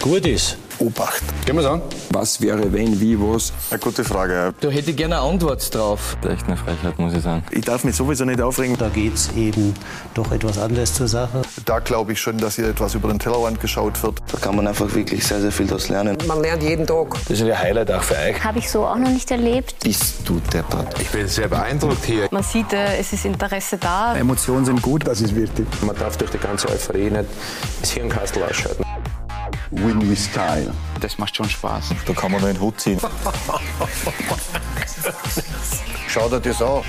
gut ist. Obacht. Gehen wir an. Was wäre, wenn, wie, was? Eine gute Frage. Ja. Da hätte ich gerne eine Antwort drauf. Echt eine Frechheit, muss ich sagen. Ich darf mich sowieso nicht aufregen. Da geht es eben doch etwas anders zur Sache. Da glaube ich schon, dass hier etwas über den Tellerrand geschaut wird. Da kann man einfach wirklich sehr, sehr viel daraus lernen. Man lernt jeden Tag. Das ist ein Highlight auch für euch. Habe ich so auch noch nicht erlebt. Bist du deppert? Ich bin sehr beeindruckt hier. Man sieht, äh, es ist Interesse da. Emotionen sind gut, das ist wichtig. Man darf durch die ganze Euphorie nicht das Hirnkastel ausschalten. Win with Style. Das macht schon Spaß. Da kann man nur den Hut ziehen. Schau dir das an.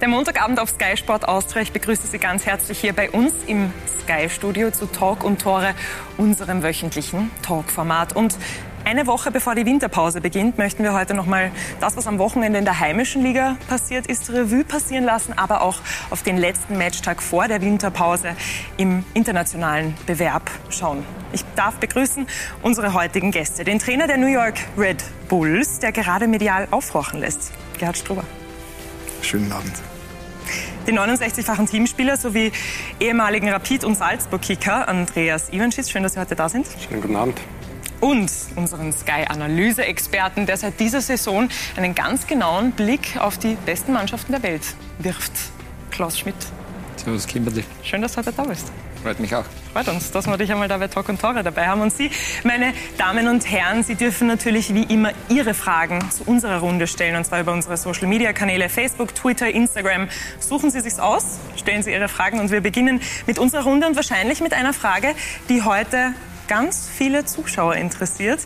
Der Montagabend auf Sky Sport Austria. Ich begrüße Sie ganz herzlich hier bei uns im Sky Studio zu Talk und Tore, unserem wöchentlichen Talk-Format. Und eine Woche bevor die Winterpause beginnt, möchten wir heute noch mal das, was am Wochenende in der heimischen Liga passiert ist, Revue passieren lassen, aber auch auf den letzten Matchtag vor der Winterpause im internationalen Bewerb schauen. Ich darf begrüßen unsere heutigen Gäste, den Trainer der New York Red Bulls, der gerade medial aufhorchen lässt, Gerhard Struber. Schönen Abend. Den 69-fachen Teamspieler sowie ehemaligen Rapid- und Salzburg-Kicker Andreas Ivanschitz. Schön, dass Sie heute da sind. Schönen guten Abend. Und unseren Sky-Analyse-Experten, der seit dieser Saison einen ganz genauen Blick auf die besten Mannschaften der Welt wirft. Klaus Schmidt. Servus, Kimberly. Schön, dass du heute da bist. Freut mich auch. Freut uns, dass wir dich einmal da bei Talk und Tore dabei haben. Und Sie, meine Damen und Herren, Sie dürfen natürlich wie immer Ihre Fragen zu unserer Runde stellen. Und zwar über unsere Social-Media-Kanäle Facebook, Twitter, Instagram. Suchen Sie sich's aus, stellen Sie Ihre Fragen. Und wir beginnen mit unserer Runde und wahrscheinlich mit einer Frage, die heute ganz viele Zuschauer interessiert.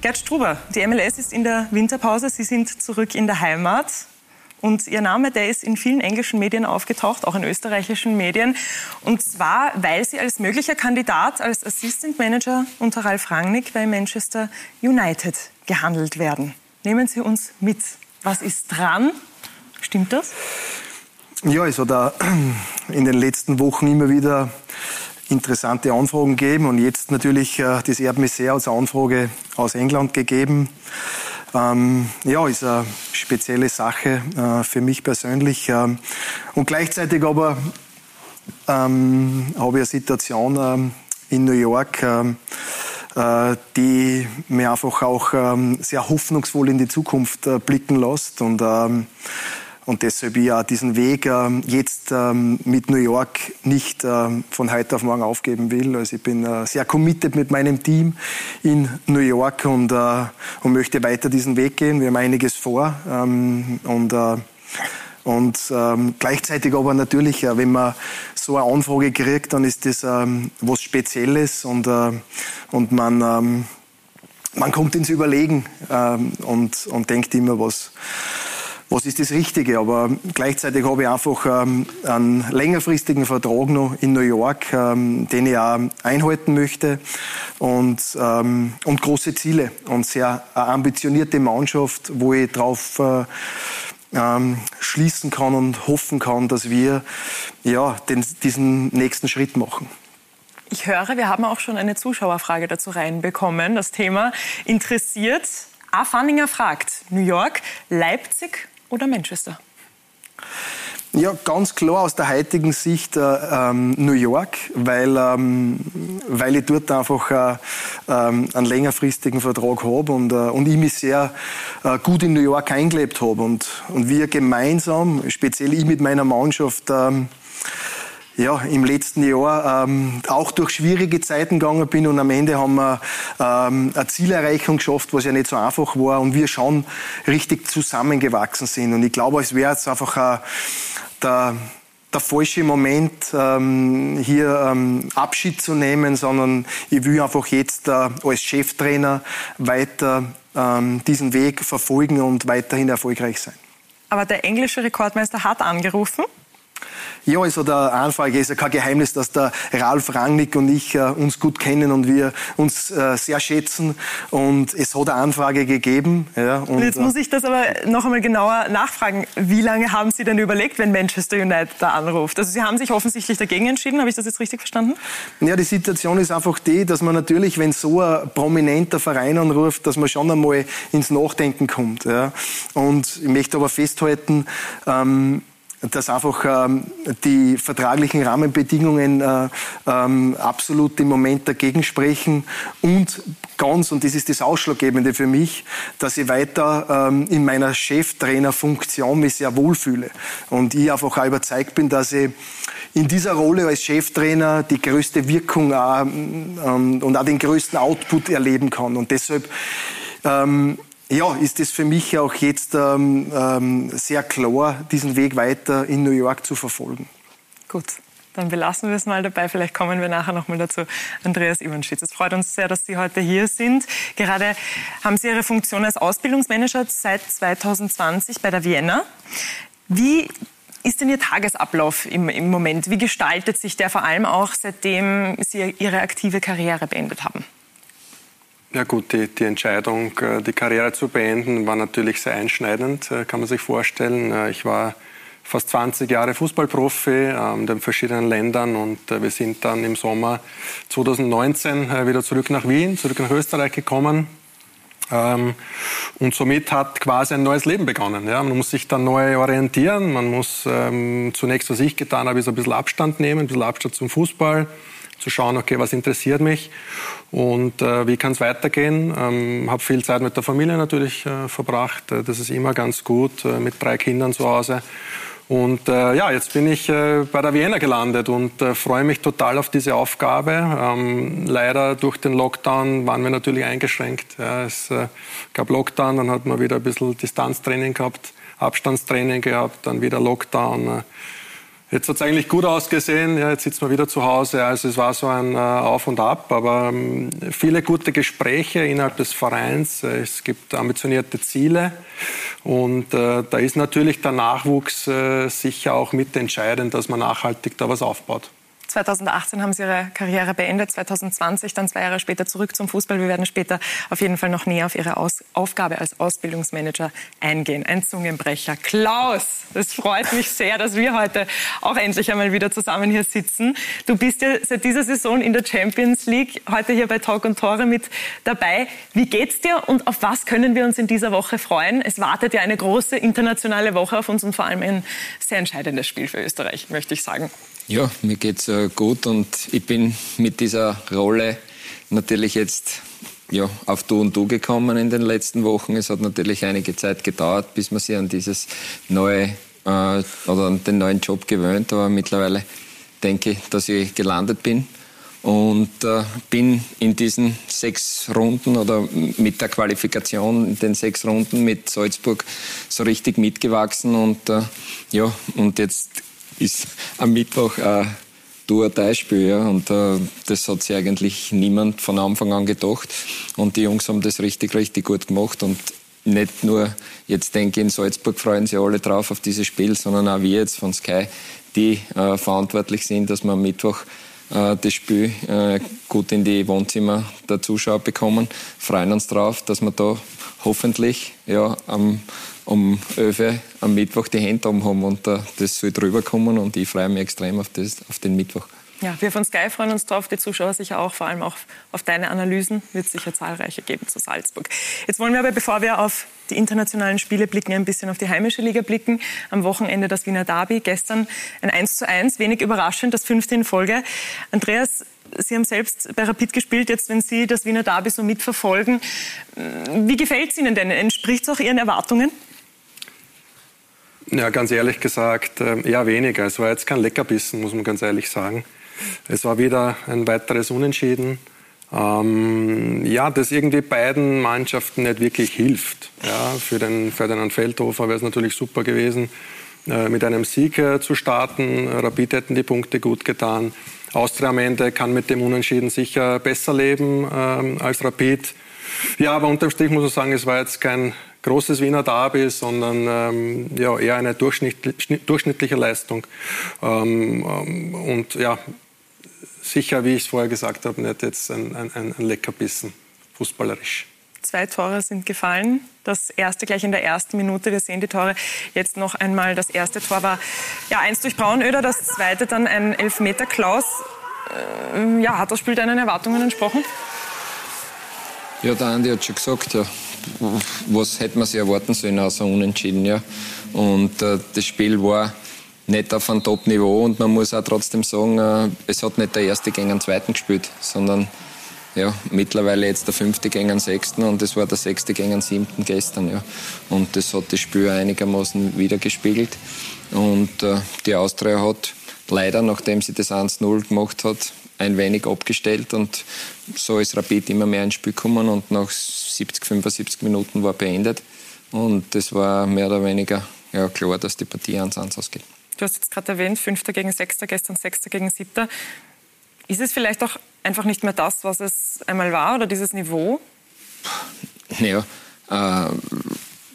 Gerd Struber, die MLS ist in der Winterpause. Sie sind zurück in der Heimat. Und Ihr Name, der ist in vielen englischen Medien aufgetaucht, auch in österreichischen Medien. Und zwar, weil Sie als möglicher Kandidat als Assistant Manager unter Ralf Rangnick bei Manchester United gehandelt werden. Nehmen Sie uns mit. Was ist dran? Stimmt das? Ja, es hat auch in den letzten Wochen immer wieder interessante Anfragen gegeben und jetzt natürlich, äh, das ehrt mich sehr, als Anfrage aus England gegeben. Ähm, ja, ist eine spezielle Sache äh, für mich persönlich. Ähm, und gleichzeitig aber ähm, habe ich eine Situation ähm, in New York, ähm, äh, die mir einfach auch ähm, sehr hoffnungsvoll in die Zukunft äh, blicken lässt. Und, ähm, und deshalb ja diesen Weg ähm, jetzt ähm, mit New York nicht ähm, von heute auf morgen aufgeben will. Also ich bin äh, sehr committed mit meinem Team in New York und, äh, und möchte weiter diesen Weg gehen. Wir haben einiges vor und äh, und ähm, gleichzeitig aber natürlich, äh, wenn man so eine Anfrage kriegt, dann ist das ähm, was Spezielles und, äh, und man, ähm, man kommt ins Überlegen und, und denkt immer, was, was ist das Richtige. Aber gleichzeitig habe ich einfach ähm, einen längerfristigen Vertrag noch in New York, ähm, den ich auch einhalten möchte und, ähm, und große Ziele und sehr eine ambitionierte Mannschaft, wo ich drauf äh, ähm, schließen kann und hoffen kann, dass wir ja, den, diesen nächsten Schritt machen. Ich höre, wir haben auch schon eine Zuschauerfrage dazu reinbekommen. Das Thema interessiert. A. Fanninger fragt, New York, Leipzig oder Manchester? Ja, ganz klar aus der heutigen Sicht äh, ähm, New York, weil, ähm, weil ich dort einfach äh, ähm, einen längerfristigen Vertrag habe und, äh, und ich mich sehr äh, gut in New York eingelebt habe. Und, und wir gemeinsam, speziell ich mit meiner Mannschaft, ähm, ja, im letzten Jahr ähm, auch durch schwierige Zeiten gegangen bin und am Ende haben wir ähm, eine Zielerreichung geschafft, was ja nicht so einfach war und wir schon richtig zusammengewachsen sind. Und ich glaube, es wäre jetzt einfach ein, der, der falsche Moment, ähm, hier ähm, Abschied zu nehmen, sondern ich will einfach jetzt äh, als Cheftrainer weiter ähm, diesen Weg verfolgen und weiterhin erfolgreich sein. Aber der englische Rekordmeister hat angerufen. Ja, also der Anfrage ist ja kein Geheimnis, dass der Ralf Rangnick und ich äh, uns gut kennen und wir uns äh, sehr schätzen. Und es hat eine Anfrage gegeben. Ja, und, Jetzt muss ich das aber noch einmal genauer nachfragen. Wie lange haben Sie denn überlegt, wenn Manchester United da anruft? Also Sie haben sich offensichtlich dagegen entschieden. Habe ich das jetzt richtig verstanden? Ja, die Situation ist einfach die, dass man natürlich, wenn so ein prominenter Verein anruft, dass man schon einmal ins Nachdenken kommt. Ja. Und ich möchte aber festhalten, ähm, dass einfach ähm, die vertraglichen Rahmenbedingungen äh, ähm, absolut im Moment dagegen sprechen und ganz, und das ist das Ausschlaggebende für mich, dass ich weiter ähm, in meiner Cheftrainerfunktion mich sehr wohlfühle. Und ich einfach auch überzeugt bin, dass ich in dieser Rolle als Cheftrainer die größte Wirkung auch, ähm, und auch den größten Output erleben kann. Und deshalb ähm, ja, ist es für mich auch jetzt ähm, ähm, sehr klar, diesen Weg weiter in New York zu verfolgen. Gut. Dann belassen wir es mal dabei. Vielleicht kommen wir nachher noch mal dazu. Andreas Iwanschitz, es freut uns sehr, dass Sie heute hier sind. Gerade haben Sie Ihre Funktion als Ausbildungsmanager seit 2020 bei der Vienna. Wie ist denn Ihr Tagesablauf im, im Moment? Wie gestaltet sich der vor allem auch, seitdem Sie Ihre aktive Karriere beendet haben? Ja gut, die, die Entscheidung, äh, die Karriere zu beenden, war natürlich sehr einschneidend, äh, kann man sich vorstellen. Äh, ich war fast 20 Jahre Fußballprofi ähm, in den verschiedenen Ländern und wir sind dann im Sommer 2019 wieder zurück nach Wien, zurück nach Österreich gekommen. Ähm, und somit hat quasi ein neues Leben begonnen. Ja. Man muss sich dann neu orientieren. Man muss ähm, zunächst, was ich getan habe, ist ein bisschen Abstand nehmen, ein bisschen Abstand zum Fußball zu schauen, okay, was interessiert mich und äh, wie kann es weitergehen. Ähm, habe viel Zeit mit der Familie natürlich äh, verbracht. Äh, das ist immer ganz gut äh, mit drei Kindern zu Hause. Und äh, ja, jetzt bin ich äh, bei der Vienna gelandet und äh, freue mich total auf diese Aufgabe. Ähm, leider durch den Lockdown waren wir natürlich eingeschränkt. Ja, es äh, gab Lockdown, dann hat man wieder ein bisschen Distanztraining gehabt, Abstandstraining gehabt, dann wieder Lockdown. Äh, Jetzt hat es eigentlich gut ausgesehen. Ja, jetzt sitzt man wieder zu Hause. Also es war so ein äh, Auf und Ab, aber ähm, viele gute Gespräche innerhalb des Vereins. Äh, es gibt ambitionierte Ziele und äh, da ist natürlich der Nachwuchs äh, sicher auch mitentscheidend, dass man nachhaltig da was aufbaut. 2018 haben Sie Ihre Karriere beendet, 2020 dann zwei Jahre später zurück zum Fußball. Wir werden später auf jeden Fall noch näher auf Ihre Aus Aufgabe als Ausbildungsmanager eingehen. Ein Zungenbrecher. Klaus, es freut mich sehr, dass wir heute auch endlich einmal wieder zusammen hier sitzen. Du bist ja seit dieser Saison in der Champions League, heute hier bei Talk und Tore mit dabei. Wie geht's dir und auf was können wir uns in dieser Woche freuen? Es wartet ja eine große internationale Woche auf uns und vor allem ein sehr entscheidendes Spiel für Österreich, möchte ich sagen. Ja, mir geht's äh, gut und ich bin mit dieser Rolle natürlich jetzt ja, auf Du und Du gekommen in den letzten Wochen. Es hat natürlich einige Zeit gedauert, bis man sich an dieses neue äh, oder an den neuen Job gewöhnt. Aber mittlerweile denke ich, dass ich gelandet bin und äh, bin in diesen sechs Runden oder mit der Qualifikation in den sechs Runden mit Salzburg so richtig mitgewachsen und äh, ja und jetzt ist am Mittwoch ein Tour-Spiel. Ja, und äh, das hat sich eigentlich niemand von Anfang an gedacht. Und die Jungs haben das richtig, richtig gut gemacht. Und nicht nur, jetzt denke ich, in Salzburg freuen sich alle drauf auf dieses Spiel, sondern auch wir jetzt von Sky, die äh, verantwortlich sind, dass wir am Mittwoch äh, das Spiel äh, gut in die Wohnzimmer der Zuschauer bekommen. Freuen uns drauf, dass wir da hoffentlich ja, am um 11 Uhr am Mittwoch die Hände oben haben und uh, das soll drüber kommen und ich freue mich extrem auf, das, auf den Mittwoch. Ja, wir von Sky freuen uns drauf, die Zuschauer sicher auch, vor allem auch auf deine Analysen, wird sicher zahlreiche geben zu Salzburg. Jetzt wollen wir aber, bevor wir auf die internationalen Spiele blicken, ein bisschen auf die heimische Liga blicken. Am Wochenende das Wiener Derby, gestern ein 1 zu 1, wenig überraschend, das fünfte in Folge. Andreas, Sie haben selbst bei Rapid gespielt, jetzt wenn Sie das Wiener Derby so mitverfolgen. Wie gefällt es Ihnen denn? Entspricht es auch Ihren Erwartungen? Ja, ganz ehrlich gesagt, eher weniger. Es war jetzt kein Leckerbissen, muss man ganz ehrlich sagen. Es war wieder ein weiteres Unentschieden. Ähm, ja, das irgendwie beiden Mannschaften nicht wirklich hilft. Ja, für den Ferdinand Feldhofer wäre es natürlich super gewesen, äh, mit einem Sieg äh, zu starten. Rapid hätten die Punkte gut getan. Austria am Ende kann mit dem Unentschieden sicher besser leben ähm, als Rapid. Ja, aber unterm Strich muss man sagen, es war jetzt kein großes Wiener Derby, sondern ähm, ja, eher eine durchschnittliche Leistung. Ähm, ähm, und ja, sicher, wie ich es vorher gesagt habe, nicht jetzt ein, ein, ein Leckerbissen, fußballerisch. Zwei Tore sind gefallen. Das erste gleich in der ersten Minute. Wir sehen die Tore jetzt noch einmal. Das erste Tor war ja eins durch Braunöder, das zweite dann ein Elfmeter. Klaus, äh, ja, hat das Spiel deinen Erwartungen entsprochen? Ja, der Andi hat schon gesagt, ja, was hätte man sich erwarten sollen außer Unentschieden. Ja. Und äh, das Spiel war nicht auf einem Top-Niveau und man muss auch trotzdem sagen, äh, es hat nicht der Erste gegen den Zweiten gespielt, sondern ja, mittlerweile jetzt der Fünfte gegen den Sechsten und es war der Sechste gegen den Siebten gestern. Ja. Und das hat das Spiel einigermaßen wiedergespiegelt. Und äh, die Austria hat leider, nachdem sie das 1-0 gemacht hat, ein wenig abgestellt und so ist Rapid immer mehr ins Spiel gekommen und nach 70, 75 Minuten war beendet. Und das war mehr oder weniger ja, klar, dass die Partie 1-1 ausgeht. Du hast jetzt gerade erwähnt, Fünfter gegen Sechster, gestern Sechster gegen Siebter. Ist es vielleicht auch einfach nicht mehr das, was es einmal war oder dieses Niveau? Ja, äh,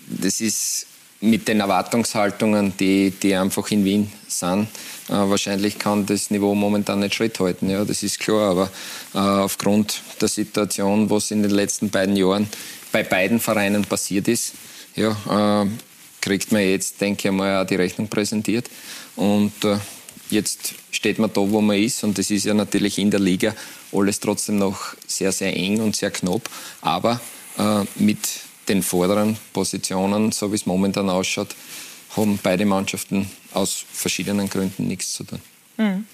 das ist mit den Erwartungshaltungen, die, die einfach in Wien sind. Äh, wahrscheinlich kann das Niveau momentan nicht Schritt halten, ja, das ist klar. Aber äh, aufgrund der Situation, was in den letzten beiden Jahren bei beiden Vereinen passiert ist, ja, äh, kriegt man jetzt, denke ich mal, auch die Rechnung präsentiert. Und äh, jetzt steht man da, wo man ist. Und das ist ja natürlich in der Liga alles trotzdem noch sehr, sehr eng und sehr knapp. Aber äh, mit den vorderen Positionen, so wie es momentan ausschaut, haben beide Mannschaften aus verschiedenen Gründen nichts zu tun. Mhm.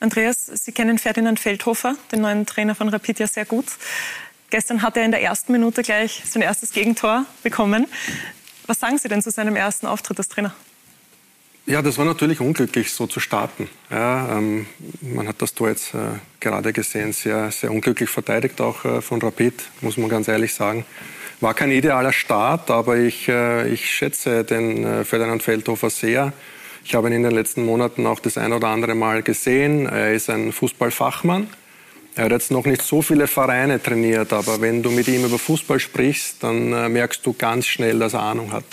Andreas, Sie kennen Ferdinand Feldhofer, den neuen Trainer von Rapid, ja sehr gut. Gestern hat er in der ersten Minute gleich sein erstes Gegentor bekommen. Was sagen Sie denn zu seinem ersten Auftritt als Trainer? Ja, das war natürlich unglücklich, so zu starten. Ja, ähm, man hat das Tor jetzt äh, gerade gesehen, sehr, sehr unglücklich verteidigt, auch äh, von Rapid, muss man ganz ehrlich sagen. War kein idealer Start, aber ich, äh, ich schätze den äh, Ferdinand Feldhofer sehr. Ich habe ihn in den letzten Monaten auch das ein oder andere Mal gesehen. Er ist ein Fußballfachmann. Er hat jetzt noch nicht so viele Vereine trainiert, aber wenn du mit ihm über Fußball sprichst, dann äh, merkst du ganz schnell, dass er Ahnung hat,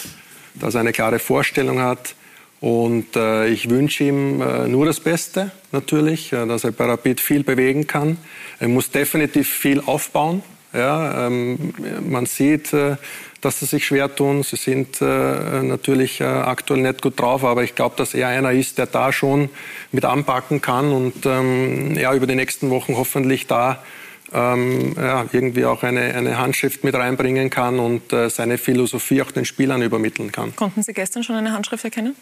dass er eine klare Vorstellung hat. Und ich wünsche ihm nur das Beste, natürlich, dass er bei Rapid viel bewegen kann. Er muss definitiv viel aufbauen. Ja, ähm, man sieht, äh, dass sie sich schwer tun. Sie sind äh, natürlich äh, aktuell nicht gut drauf, aber ich glaube, dass er einer ist, der da schon mit anpacken kann und ähm, ja, über die nächsten Wochen hoffentlich da ähm, ja, irgendwie auch eine, eine Handschrift mit reinbringen kann und äh, seine Philosophie auch den Spielern übermitteln kann. Konnten Sie gestern schon eine Handschrift erkennen?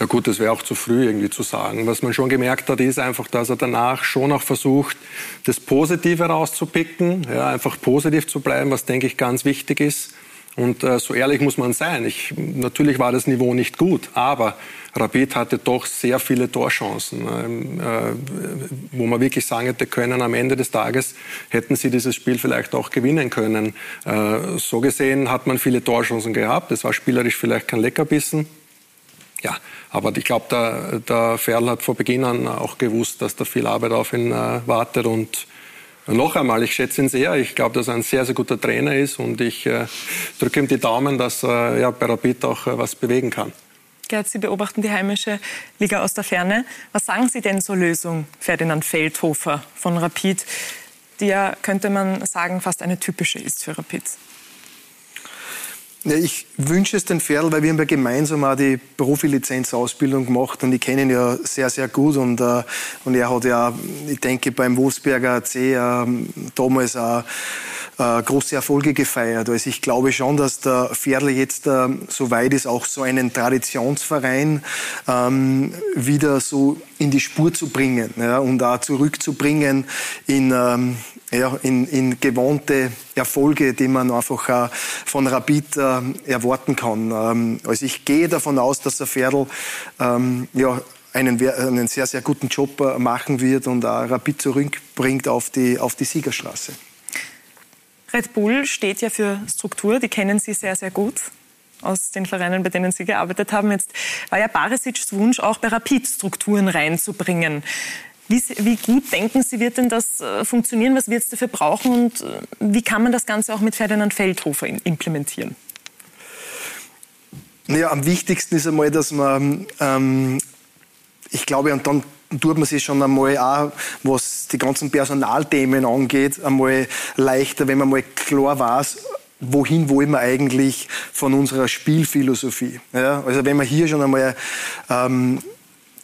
Ja gut, das wäre auch zu früh irgendwie zu sagen. Was man schon gemerkt hat, ist einfach, dass er danach schon auch versucht, das Positive rauszupicken, ja, einfach positiv zu bleiben, was denke ich ganz wichtig ist. Und äh, so ehrlich muss man sein. Ich, natürlich war das Niveau nicht gut, aber Rapid hatte doch sehr viele Torchancen, ähm, äh, wo man wirklich sagen hätte können, am Ende des Tages hätten sie dieses Spiel vielleicht auch gewinnen können. Äh, so gesehen hat man viele Torchancen gehabt. Es war spielerisch vielleicht kein Leckerbissen. Ja, aber ich glaube, der, der Ferl hat vor Beginn an auch gewusst, dass da viel Arbeit auf ihn äh, wartet. Und noch einmal, ich schätze ihn sehr. Ich glaube, dass er ein sehr, sehr guter Trainer ist. Und ich äh, drücke ihm die Daumen, dass er ja, bei Rapid auch äh, was bewegen kann. Gerd, Sie beobachten die heimische Liga aus der Ferne. Was sagen Sie denn zur Lösung Ferdinand Feldhofer von Rapid, die ja, könnte man sagen, fast eine typische ist für Rapid? Ja, ich wünsche es den Ferl, weil wir haben ja gemeinsam auch die Profilizenzausbildung gemacht und ich kenne ihn ja sehr, sehr gut und, äh, und er hat ja, ich denke, beim Wolfsberger AC äh, damals auch äh, große Erfolge gefeiert. Also ich glaube schon, dass der Ferl jetzt äh, so weit ist, auch so einen Traditionsverein ähm, wieder so in die Spur zu bringen ja, und auch zurückzubringen in ähm, ja, in, in gewohnte Erfolge, die man einfach äh, von Rapid äh, erwarten kann. Ähm, also ich gehe davon aus, dass der Pferdl ähm, ja, einen, einen sehr, sehr guten Job äh, machen wird und auch Rapid zurückbringt auf die, auf die Siegerstraße. Red Bull steht ja für Struktur, die kennen Sie sehr, sehr gut aus den Vereinen, bei denen Sie gearbeitet haben. Jetzt war ja Barisic's Wunsch, auch bei Rapid Strukturen reinzubringen. Wie, wie, gut denken Sie, wird denn das äh, funktionieren? Was wird es dafür brauchen? Und äh, wie kann man das Ganze auch mit Ferdinand Feldhofer implementieren? Naja, am wichtigsten ist einmal, dass man, ähm, ich glaube, und dann tut man sich schon einmal auch, was die ganzen Personalthemen angeht, einmal leichter, wenn man mal klar weiß, wohin wollen wir eigentlich von unserer Spielphilosophie. Ja? Also wenn man hier schon einmal ähm,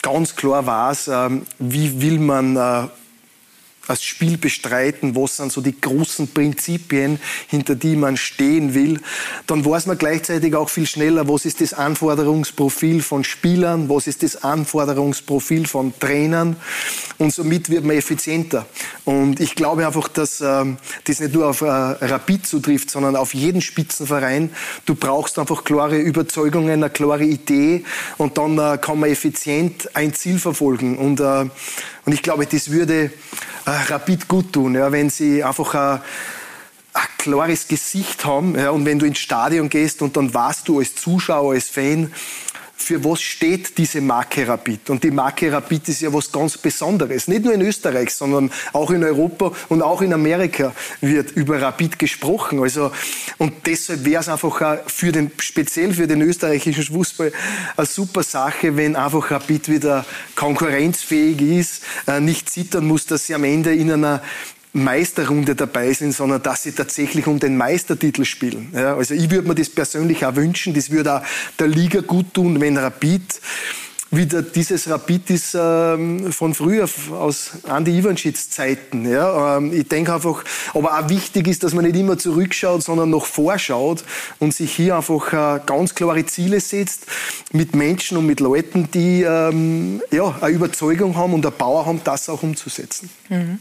ganz klar weiß, ähm, wie will man das Spiel bestreiten, was sind so die großen Prinzipien, hinter die man stehen will, dann weiß man gleichzeitig auch viel schneller, was ist das Anforderungsprofil von Spielern, was ist das Anforderungsprofil von Trainern und somit wird man effizienter. Und ich glaube einfach, dass ähm, das nicht nur auf äh, Rapid zutrifft, sondern auf jeden Spitzenverein. Du brauchst einfach klare Überzeugungen, eine klare Idee und dann äh, kann man effizient ein Ziel verfolgen. Und, äh, und ich glaube, das würde äh, Rapid gut tun, ja, wenn sie einfach ein, ein klares Gesicht haben. Ja, und wenn du ins Stadion gehst und dann warst du als Zuschauer, als Fan, für was steht diese Marke Rapid? Und die Marke Rapid ist ja was ganz Besonderes. Nicht nur in Österreich, sondern auch in Europa und auch in Amerika wird über Rapid gesprochen. Also, und deshalb wäre es einfach für den, speziell für den österreichischen Fußball eine super Sache, wenn einfach Rapid wieder konkurrenzfähig ist, äh, nicht zittern muss, dass sie am Ende in einer Meisterrunde dabei sind, sondern dass sie tatsächlich um den Meistertitel spielen. Ja, also ich würde mir das persönlich auch wünschen. Das würde auch der Liga gut tun, wenn Rapid wieder dieses Rapid ist ähm, von früher, aus Andi Ivanschitz Zeiten. Ja? Ähm, ich denke einfach, aber auch wichtig ist, dass man nicht immer zurückschaut, sondern noch vorschaut und sich hier einfach äh, ganz klare Ziele setzt mit Menschen und mit Leuten, die ähm, ja, eine Überzeugung haben und eine Power haben, das auch umzusetzen. Mhm.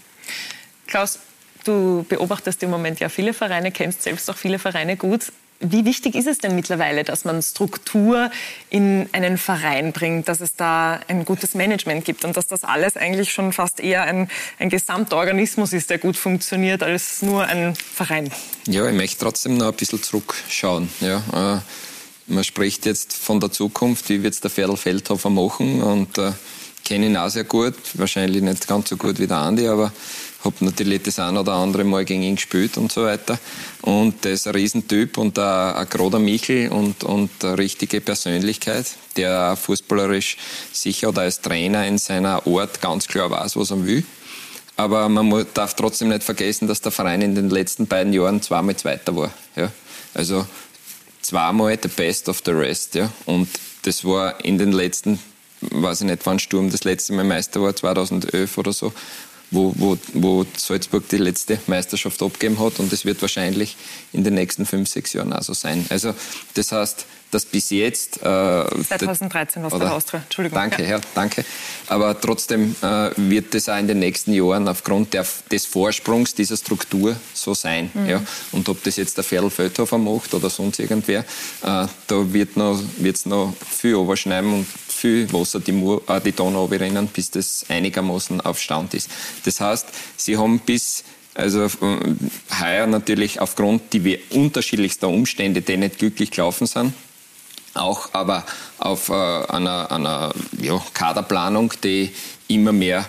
Klaus, du beobachtest im Moment ja viele Vereine, kennst selbst auch viele Vereine gut. Wie wichtig ist es denn mittlerweile, dass man Struktur in einen Verein bringt, dass es da ein gutes Management gibt und dass das alles eigentlich schon fast eher ein, ein Gesamtorganismus ist, der gut funktioniert, als nur ein Verein? Ja, ich möchte trotzdem noch ein bisschen zurückschauen. Ja, äh, man spricht jetzt von der Zukunft, wie wird es der Ferl Feldhofer machen und äh, kenne ihn auch sehr gut, wahrscheinlich nicht ganz so gut wie der Andi, aber habe natürlich das ein oder andere Mal gegen ihn gespielt und so weiter. Und der ist ein Riesentyp und ein, ein großer Michel und, und eine richtige Persönlichkeit, der fußballerisch sicher oder als Trainer in seiner Art ganz klar weiß, was er will. Aber man darf trotzdem nicht vergessen, dass der Verein in den letzten beiden Jahren zweimal Zweiter war. Ja? Also zweimal the best of the rest. Ja? Und das war in den letzten, weiß ich nicht, wann Sturm das letzte Mal Meister war, 2011 oder so wo, wo, wo Salzburg die letzte Meisterschaft abgegeben hat und es wird wahrscheinlich in den nächsten fünf, sechs Jahren auch so sein. Also das heißt, dass bis jetzt... Äh, 2013 war es bei Austria, Entschuldigung. Danke, ja. ja. danke. Aber trotzdem äh, wird das auch in den nächsten Jahren aufgrund der, des Vorsprungs dieser Struktur so sein. Mhm. Ja. Und ob das jetzt der Ferl Feldhofer macht oder sonst irgendwer, äh, da wird es noch, noch viel überschneiden und viel Wasser die, Mur, äh, die Donau rinnen, bis das einigermaßen auf Stand ist. Das heißt, sie haben bis also äh, heuer natürlich aufgrund die unterschiedlichster Umstände, die nicht glücklich gelaufen sind, auch aber auf äh, einer, einer ja, Kaderplanung, die immer mehr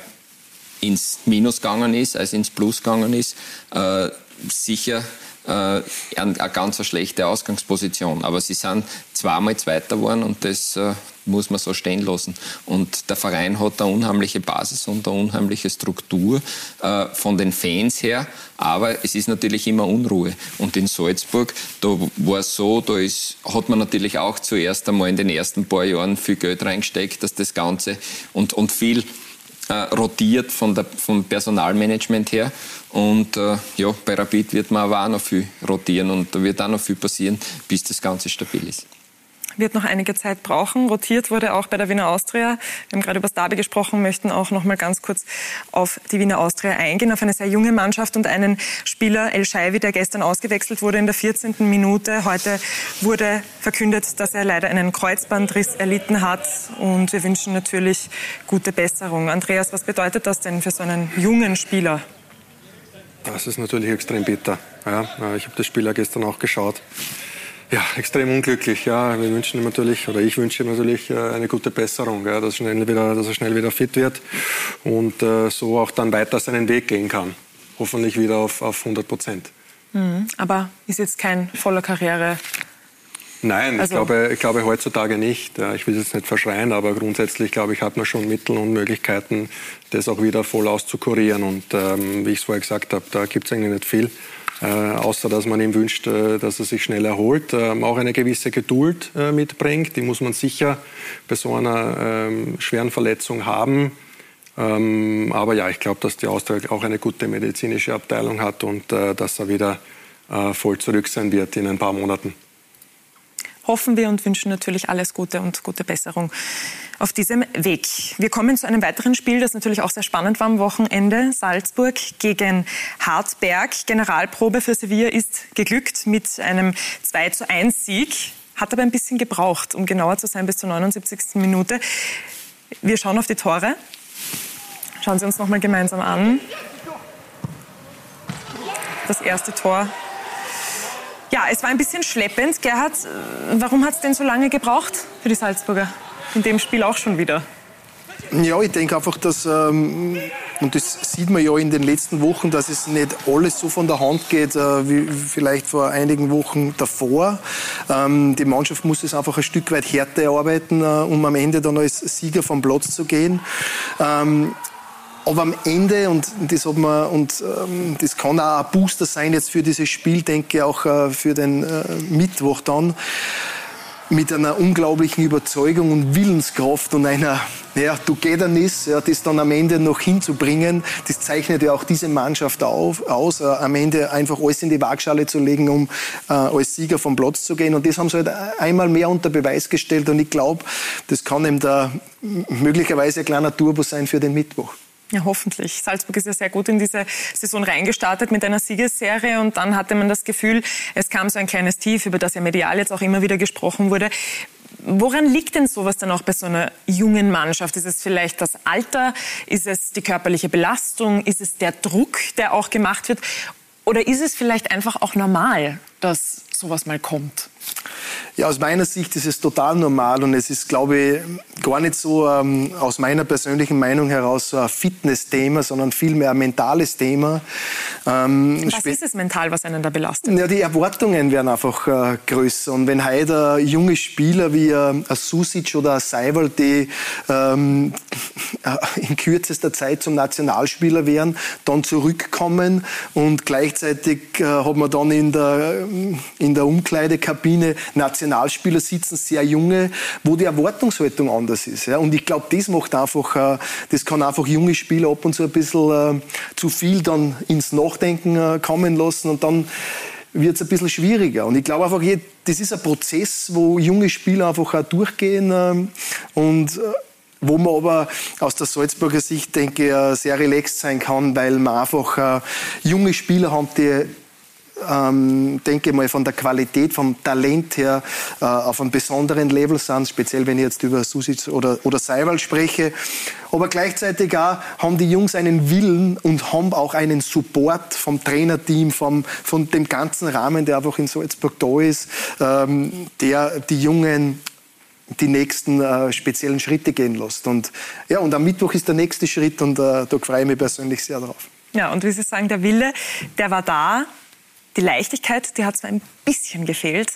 ins Minus gegangen ist, als ins Plus gegangen ist, äh, sicher äh, eine ganz schlechte Ausgangsposition. Aber sie sind zweimal Zweiter geworden und das äh, muss man so stehen lassen. Und der Verein hat eine unheimliche Basis und eine unheimliche Struktur äh, von den Fans her, aber es ist natürlich immer Unruhe. Und in Salzburg, da war es so, da ist, hat man natürlich auch zuerst einmal in den ersten paar Jahren viel Geld reingesteckt, dass das Ganze und, und viel äh, rotiert von der, vom Personalmanagement her. Und äh, ja, bei Rapid wird man aber auch noch viel rotieren und da wird auch noch viel passieren, bis das Ganze stabil ist wird noch einige Zeit brauchen. Rotiert wurde auch bei der Wiener Austria. Wir haben gerade über Derby gesprochen, möchten auch noch mal ganz kurz auf die Wiener Austria eingehen, auf eine sehr junge Mannschaft und einen Spieler, El Shaiwi, der gestern ausgewechselt wurde in der 14. Minute. Heute wurde verkündet, dass er leider einen Kreuzbandriss erlitten hat und wir wünschen natürlich gute Besserung. Andreas, was bedeutet das denn für so einen jungen Spieler? Das ist natürlich extrem bitter. Ja, ich habe das Spiel ja gestern auch geschaut. Ja, extrem unglücklich. Ja, wir wünschen ihm natürlich, oder ich wünsche ihm natürlich äh, eine gute Besserung, ja, dass, schnell wieder, dass er schnell wieder fit wird und äh, so auch dann weiter seinen Weg gehen kann. Hoffentlich wieder auf, auf 100 Prozent. Mhm, aber ist jetzt kein voller Karriere. Nein, also, ich, glaube, ich glaube heutzutage nicht. Ich will es jetzt nicht verschreien, aber grundsätzlich glaube ich, hat man schon Mittel und Möglichkeiten, das auch wieder voll auszukurieren. Und ähm, wie ich es vorher gesagt habe, da gibt es eigentlich nicht viel. Äh, außer dass man ihm wünscht, äh, dass er sich schnell erholt, ähm, auch eine gewisse Geduld äh, mitbringt. Die muss man sicher bei so einer ähm, schweren Verletzung haben. Ähm, aber ja, ich glaube, dass die Austria auch eine gute medizinische Abteilung hat und äh, dass er wieder äh, voll zurück sein wird in ein paar Monaten. Hoffen wir und wünschen natürlich alles Gute und gute Besserung auf diesem Weg. Wir kommen zu einem weiteren Spiel, das natürlich auch sehr spannend war am Wochenende. Salzburg gegen Hartberg. Generalprobe für Sevilla ist geglückt mit einem 2 zu 1 Sieg. Hat aber ein bisschen gebraucht, um genauer zu sein, bis zur 79. Minute. Wir schauen auf die Tore. Schauen Sie uns noch mal gemeinsam an. Das erste Tor. Ja, es war ein bisschen schleppend. Gerhard, warum hat es denn so lange gebraucht für die Salzburger? In dem Spiel auch schon wieder. Ja, ich denke einfach, dass, ähm, und das sieht man ja in den letzten Wochen, dass es nicht alles so von der Hand geht, äh, wie vielleicht vor einigen Wochen davor. Ähm, die Mannschaft muss es einfach ein Stück weit härter erarbeiten, äh, um am Ende dann als Sieger vom Platz zu gehen. Ähm, aber am Ende, und das, hat man, und, ähm, das kann auch ein Booster sein jetzt für dieses Spiel, denke ich auch äh, für den äh, Mittwoch dann, mit einer unglaublichen Überzeugung und Willenskraft und einer ja, Togetherness, ja, das dann am Ende noch hinzubringen, das zeichnet ja auch diese Mannschaft auf, aus, äh, am Ende einfach alles in die Waagschale zu legen, um äh, als Sieger vom Platz zu gehen. Und das haben sie halt einmal mehr unter Beweis gestellt. Und ich glaube, das kann eben da möglicherweise ein kleiner Turbo sein für den Mittwoch. Ja, hoffentlich. Salzburg ist ja sehr gut in diese Saison reingestartet mit einer Siegesserie und dann hatte man das Gefühl, es kam so ein kleines Tief, über das ja medial jetzt auch immer wieder gesprochen wurde. Woran liegt denn sowas dann auch bei so einer jungen Mannschaft? Ist es vielleicht das Alter? Ist es die körperliche Belastung? Ist es der Druck, der auch gemacht wird? Oder ist es vielleicht einfach auch normal, dass sowas mal kommt? Ja, aus meiner Sicht ist es total normal und es ist, glaube ich, gar nicht so ähm, aus meiner persönlichen Meinung heraus so ein Fitness-Thema, sondern vielmehr ein mentales Thema. Ähm, was ist es mental, was einen da belastet? Ja, die Erwartungen werden einfach äh, größer und wenn heute junge Spieler wie äh, ein Susic oder ein Seiwald, die ähm, äh, in kürzester Zeit zum Nationalspieler werden, dann zurückkommen und gleichzeitig äh, hat man dann in der, in der Umkleidekabine Nationalspieler sitzen, sehr junge, wo die Erwartungshaltung anders ist. Ja. Und ich glaube, das macht einfach, äh, das kann einfach junge Spieler ab und zu ein bisschen äh, zu viel dann ins Nachdenken äh, kommen lassen und dann wird es ein bisschen schwieriger. Und ich glaube einfach, das ist ein Prozess, wo junge Spieler einfach auch durchgehen ähm, und wo man aber aus der Salzburger Sicht, denke ich, sehr relaxed sein kann, weil man einfach junge Spieler haben, die ähm, denke mal, von der Qualität, vom Talent her äh, auf einem besonderen Level sind, speziell wenn ich jetzt über Susic oder, oder Seiwald spreche. Aber gleichzeitig auch haben die Jungs einen Willen und haben auch einen Support vom Trainerteam, vom, von dem ganzen Rahmen, der einfach in Salzburg da ist, ähm, der die Jungen die nächsten äh, speziellen Schritte gehen lässt. Und, ja, und am Mittwoch ist der nächste Schritt und äh, da freue ich mich persönlich sehr drauf. Ja, und wie Sie sagen, der Wille, der war da. Die Leichtigkeit, die hat zwar ein bisschen gefehlt,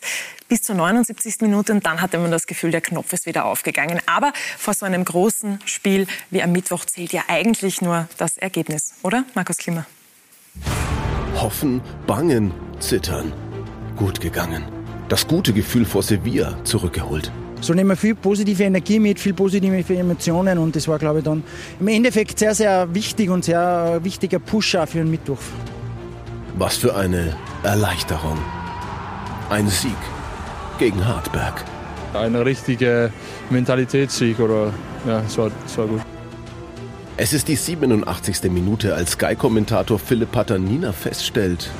bis zur 79. Minute und dann hatte man das Gefühl, der Knopf ist wieder aufgegangen. Aber vor so einem großen Spiel wie am Mittwoch zählt ja eigentlich nur das Ergebnis, oder, Markus Klimmer? Hoffen, bangen, zittern. Gut gegangen. Das gute Gefühl vor Sevilla zurückgeholt. So nehmen wir viel positive Energie mit, viel positive Emotionen und das war, glaube ich, dann im Endeffekt sehr, sehr wichtig und sehr wichtiger Pusher für den Mittwoch. Was für eine Erleichterung. Ein Sieg gegen Hartberg. Ein richtiger Mentalitätssieg oder ja, es war, es war gut. Es ist die 87. Minute, als Sky-Kommentator Philipp Paternina feststellt.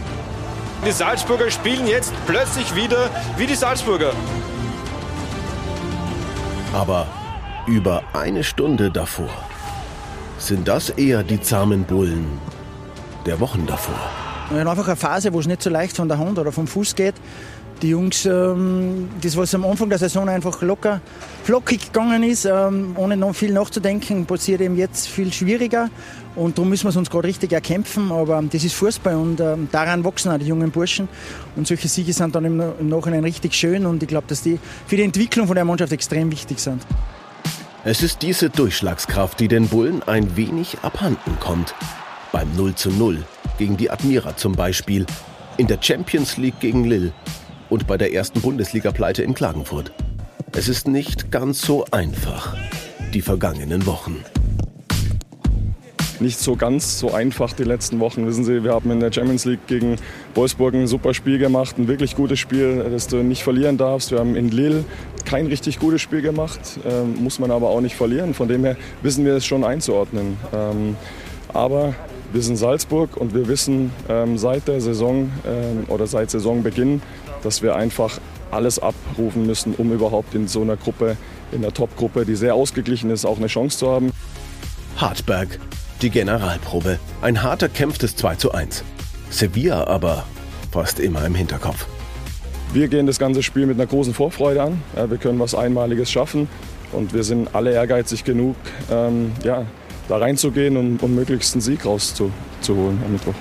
Die Salzburger spielen jetzt plötzlich wieder wie die Salzburger. Aber über eine Stunde davor sind das eher die zahmen Bullen der Wochen davor. Wir haben einfach eine Phase, wo es nicht so leicht von der Hand oder vom Fuß geht. Die Jungs, ähm, das was am Anfang der Saison einfach locker, flockig gegangen ist, ähm, ohne noch viel nachzudenken, passiert eben jetzt viel schwieriger. Und darum müssen wir es uns gerade richtig erkämpfen. Aber das ist Fußball und ähm, daran wachsen auch die jungen Burschen. Und solche Siege sind dann im, Nachhinein richtig schön. Und ich glaube, dass die für die Entwicklung von der Mannschaft extrem wichtig sind. Es ist diese Durchschlagskraft, die den Bullen ein wenig abhanden kommt. Beim 0 zu 0 gegen die Admira zum Beispiel, in der Champions League gegen Lille und bei der ersten Bundesliga-Pleite in Klagenfurt. Es ist nicht ganz so einfach, die vergangenen Wochen. nicht so ganz so einfach die letzten Wochen. Wissen Sie, wir haben in der Champions League gegen Wolfsburg ein super Spiel gemacht, ein wirklich gutes Spiel, das du nicht verlieren darfst. Wir haben in Lille kein richtig gutes Spiel gemacht, ähm, muss man aber auch nicht verlieren. Von dem her wissen wir es schon einzuordnen. Ähm, aber wir sind Salzburg und wir wissen ähm, seit der Saison ähm, oder seit Saisonbeginn, dass wir einfach alles abrufen müssen, um überhaupt in so einer Gruppe, in der Top-Gruppe, die sehr ausgeglichen ist, auch eine Chance zu haben. Hartberg, die Generalprobe. Ein harter kämpftes 2 zu 1. Sevilla aber fast immer im Hinterkopf. Wir gehen das ganze Spiel mit einer großen Vorfreude an. Ja, wir können was Einmaliges schaffen und wir sind alle ehrgeizig genug, ähm, ja, da reinzugehen und um möglichst einen Sieg rauszuholen am Mittwoch.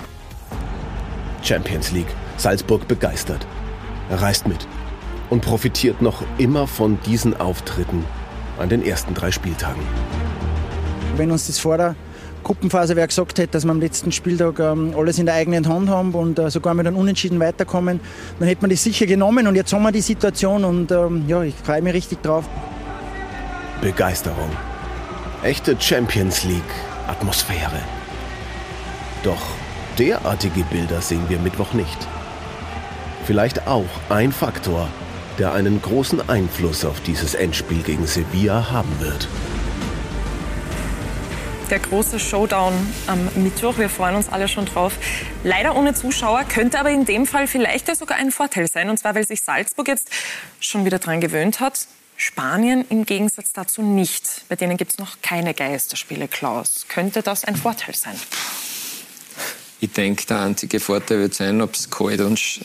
Champions League. Salzburg begeistert. Er reist mit und profitiert noch immer von diesen Auftritten an den ersten drei Spieltagen. Wenn uns das vor der Gruppenphase wer gesagt hätte, dass wir am letzten Spieltag ähm, alles in der eigenen Hand haben und äh, sogar mit einem Unentschieden weiterkommen, dann hätte man das sicher genommen. Und jetzt haben wir die Situation und ähm, ja, ich freue mich richtig drauf. Begeisterung. Echte Champions League Atmosphäre. Doch derartige Bilder sehen wir Mittwoch nicht. Vielleicht auch ein Faktor, der einen großen Einfluss auf dieses Endspiel gegen Sevilla haben wird. Der große Showdown am Mittwoch. Wir freuen uns alle schon drauf. Leider ohne Zuschauer, könnte aber in dem Fall vielleicht ja sogar ein Vorteil sein. Und zwar, weil sich Salzburg jetzt schon wieder daran gewöhnt hat. Spanien im Gegensatz dazu nicht. Bei denen gibt es noch keine Geisterspiele, Klaus. Könnte das ein Vorteil sein? Ich denke, der einzige Vorteil wird sein, ob es kalt,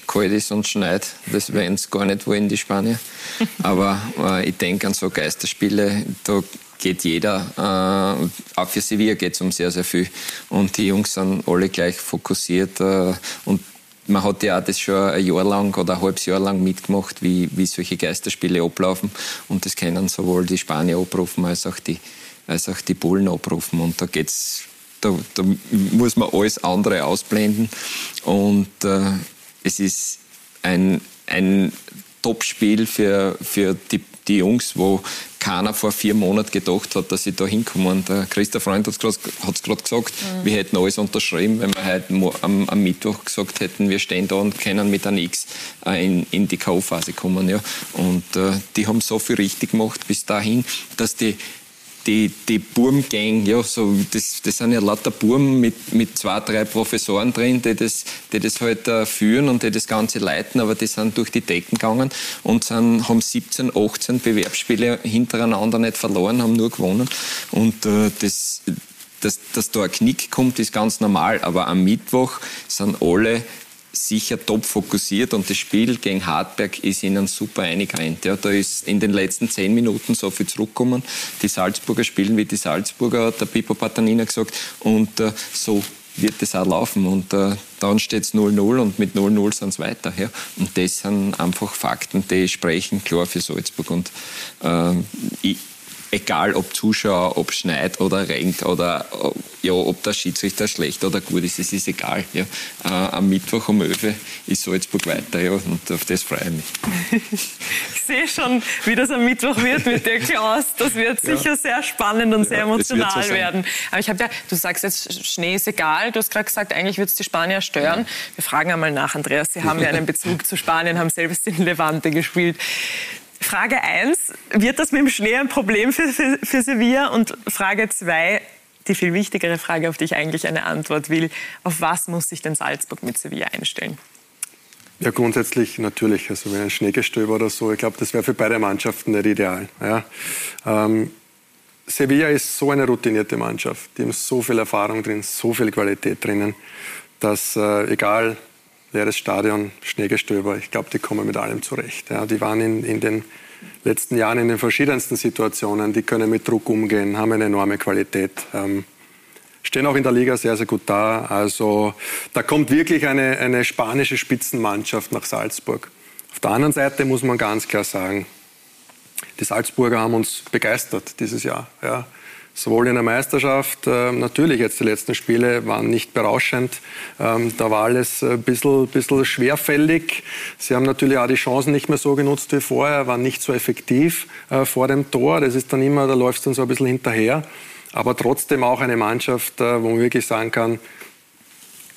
kalt ist und schneit. Das werden sie gar nicht wollen, die Spanier. Aber äh, ich denke an so Geisterspiele, da geht jeder, äh, auch für Sevilla geht es um sehr, sehr viel. Und die Jungs sind alle gleich fokussiert. Äh, und man hat ja auch das schon ein Jahr lang oder ein halbes Jahr lang mitgemacht, wie, wie solche Geisterspiele ablaufen. Und das können sowohl die Spanier abrufen als auch die, als auch die Bullen abrufen. Und da geht's da, da, muss man alles andere ausblenden. Und äh, es ist ein, ein Top-Spiel für, für die, die Jungs, wo keiner vor vier Monaten gedacht hat, dass sie da hinkommen. Der Christa Freund hat es gerade gesagt, mhm. wir hätten alles unterschrieben, wenn wir heute am, am, Mittwoch gesagt hätten, wir stehen da und können mit einem X äh, in, in die K.O.-Phase kommen. Ja. Und äh, die haben so viel richtig gemacht bis dahin, dass die die, die Burmgang, ja, so, das, das sind ja lauter Burm mit, mit zwei, drei Professoren drin, die das, die das halt uh, führen und die das Ganze leiten, aber die sind durch die Decken gegangen und sind, haben 17, 18 Bewerbsspiele hintereinander nicht verloren, haben nur gewonnen. Und uh, das, dass, dass da ein Knick kommt, ist ganz normal. Aber am Mittwoch sind alle sicher top fokussiert und das Spiel gegen Hartberg ist ihnen super eingerannt. Ja, da ist in den letzten zehn Minuten so viel zurückgekommen. Die Salzburger spielen wie die Salzburger, hat der Pippo Patanina gesagt. Und äh, so wird es auch laufen. Und äh, dann steht es 0-0 und mit 0-0 sind es weiter. Ja. Und das sind einfach Fakten, die sprechen klar für Salzburg. Und äh, ich, egal ob Zuschauer, ob schneit oder regnet oder ja, ob der Schiedsrichter schlecht oder gut ist, es ist egal. Ja. Äh, am Mittwoch um 11 Uhr ist Salzburg weiter ja, und auf das freue ich mich. ich sehe schon, wie das am Mittwoch wird mit dir, Klaus. Das wird sicher ja. sehr spannend und sehr emotional so werden. Aber ich habe ja, du sagst jetzt, Schnee ist egal. Du hast gerade gesagt, eigentlich wird es die Spanier stören. Wir fragen einmal nach, Andreas. Sie haben ja einen Bezug zu Spanien, haben selbst in Levante gespielt. Frage 1, wird das mit dem Schnee ein Problem für, für, für Sevilla? Und Frage 2, die viel wichtigere Frage, auf die ich eigentlich eine Antwort will. Auf was muss sich denn Salzburg mit Sevilla einstellen? Ja, grundsätzlich natürlich. Also wenn ein Schneegestöber oder so, ich glaube, das wäre für beide Mannschaften nicht ideal. Ja. Ähm, Sevilla ist so eine routinierte Mannschaft. Die haben so viel Erfahrung drin, so viel Qualität drinnen, dass äh, egal leeres Stadion, Schneegestöber. Ich glaube, die kommen mit allem zurecht. Ja, die waren in, in den letzten Jahren in den verschiedensten Situationen. Die können mit Druck umgehen, haben eine enorme Qualität. Ähm, stehen auch in der Liga sehr, sehr gut da. Also da kommt wirklich eine, eine spanische Spitzenmannschaft nach Salzburg. Auf der anderen Seite muss man ganz klar sagen, die Salzburger haben uns begeistert dieses Jahr. Ja sowohl in der Meisterschaft, äh, natürlich jetzt die letzten Spiele waren nicht berauschend. Ähm, da war alles ein bisschen, bisschen schwerfällig. Sie haben natürlich auch die Chancen nicht mehr so genutzt wie vorher, waren nicht so effektiv äh, vor dem Tor. Das ist dann immer, da läuft es dann so ein bisschen hinterher. aber trotzdem auch eine Mannschaft, äh, wo man wirklich sagen kann,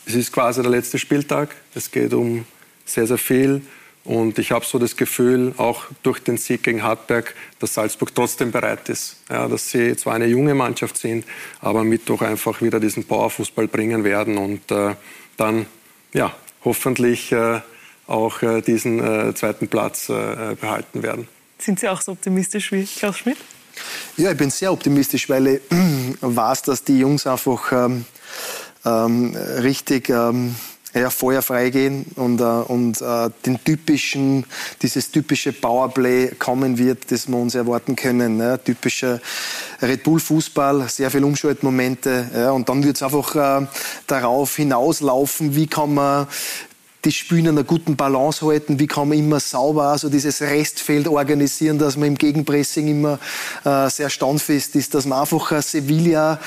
es ist quasi der letzte Spieltag. Es geht um sehr, sehr viel. Und ich habe so das Gefühl, auch durch den Sieg gegen Hartberg, dass Salzburg trotzdem bereit ist. Ja, dass sie zwar eine junge Mannschaft sind, aber mit doch einfach wieder diesen Powerfußball bringen werden und äh, dann ja, hoffentlich äh, auch äh, diesen äh, zweiten Platz äh, behalten werden. Sind Sie auch so optimistisch wie Klaus Schmidt? Ja, ich bin sehr optimistisch, weil ich weiß, dass die Jungs einfach ähm, ähm, richtig ähm, ja, Feuer freigehen und, äh, und äh, den typischen, dieses typische Powerplay kommen wird, das wir uns erwarten können. Ne? Typischer Red Bull Fußball, sehr viele Umschaltmomente. Ja? Und dann wird es einfach äh, darauf hinauslaufen, wie kann man die Spiele in einer guten Balance halten, wie kann man immer sauber, also dieses Restfeld organisieren, dass man im Gegenpressing immer äh, sehr standfest ist, dass man einfach Sevilla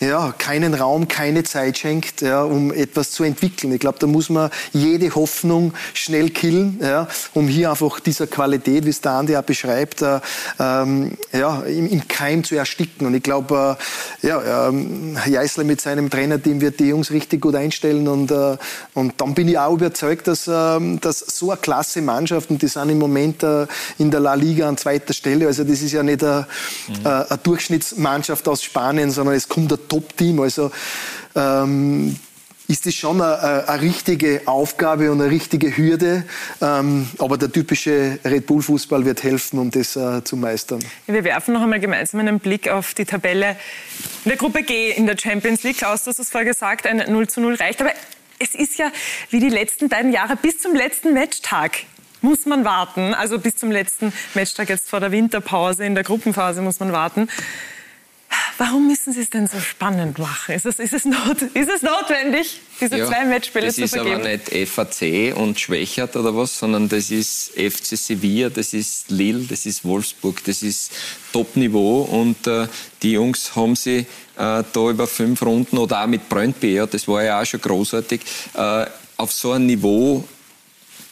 ja, keinen Raum, keine Zeit schenkt, ja, um etwas zu entwickeln. Ich glaube, da muss man jede Hoffnung schnell killen, ja, um hier einfach dieser Qualität, wie es der Andi auch beschreibt, äh, ähm, ja, im, im, Keim zu ersticken. Und ich glaube, äh, ja, ähm, Jeißler mit seinem Trainerteam wird die Jungs richtig gut einstellen und, äh, und dann bin ich auch überzeugt, dass, ähm, dass so eine klasse Mannschaft, und die sind im Moment äh, in der La Liga an zweiter Stelle, also das ist ja nicht eine, mhm. eine Durchschnittsmannschaft aus Spanien, sondern es kommt ein Top-Team. Also ähm, ist das schon eine, eine, richtige Aufgabe und eine richtige Hürde. Ähm, aber der typische Red Bull-Fußball wird helfen, um das äh, zu meistern. Wir werfen noch einmal gemeinsam einen Blick auf die Tabelle in der Gruppe G in der Champions League. Klaus, du hast es vorher gesagt, ein 0 zu 0 reicht. Aber es ist ja wie die letzten beiden Jahre bis zum letzten Matchtag muss man warten. Also bis zum letzten Matchtag jetzt vor der Winterpause, in der Gruppenphase muss man warten. Warum müssen Sie es denn so spannend machen? Ist es, ist es, not, ist es notwendig, diese ja, zwei Matchspiele zu vergeben? Das ist aber nicht FAC und Schwächert oder was, sondern das ist FC Sevilla, das ist Lille, das ist Wolfsburg, das ist Top-Niveau und äh, die Jungs haben sie da über fünf Runden oder auch mit ja, das war ja auch schon großartig, äh, auf so ein Niveau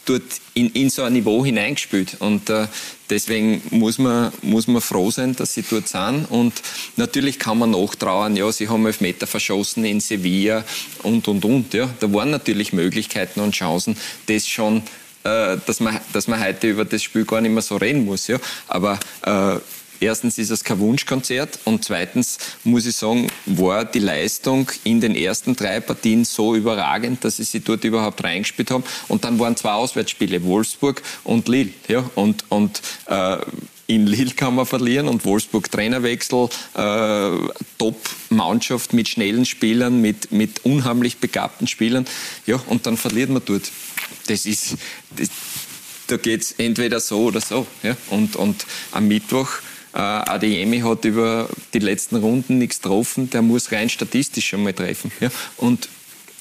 dort in, in so ein Niveau hineingespielt. Und äh, deswegen muss man, muss man froh sein, dass sie dort sind. Und natürlich kann man nachtrauen, ja, sie haben elf Meter verschossen in Sevilla und, und, und. Ja. Da waren natürlich Möglichkeiten und Chancen, das schon äh, dass man, dass man heute über das Spiel gar nicht mehr so reden muss. Ja. Aber äh, Erstens ist es kein Wunschkonzert und zweitens muss ich sagen, war die Leistung in den ersten drei Partien so überragend, dass sie sich dort überhaupt reingespielt haben. Und dann waren zwei Auswärtsspiele, Wolfsburg und Lille. Ja, und, und äh, in Lille kann man verlieren und Wolfsburg Trainerwechsel, äh, Top-Mannschaft mit schnellen Spielern, mit, mit unheimlich begabten Spielern. Ja, und dann verliert man dort. Das ist, das, da geht's entweder so oder so. Ja? Und, und am Mittwoch äh, Adeyemi hat über die letzten Runden nichts getroffen, der muss rein statistisch schon mal treffen. Ja? Und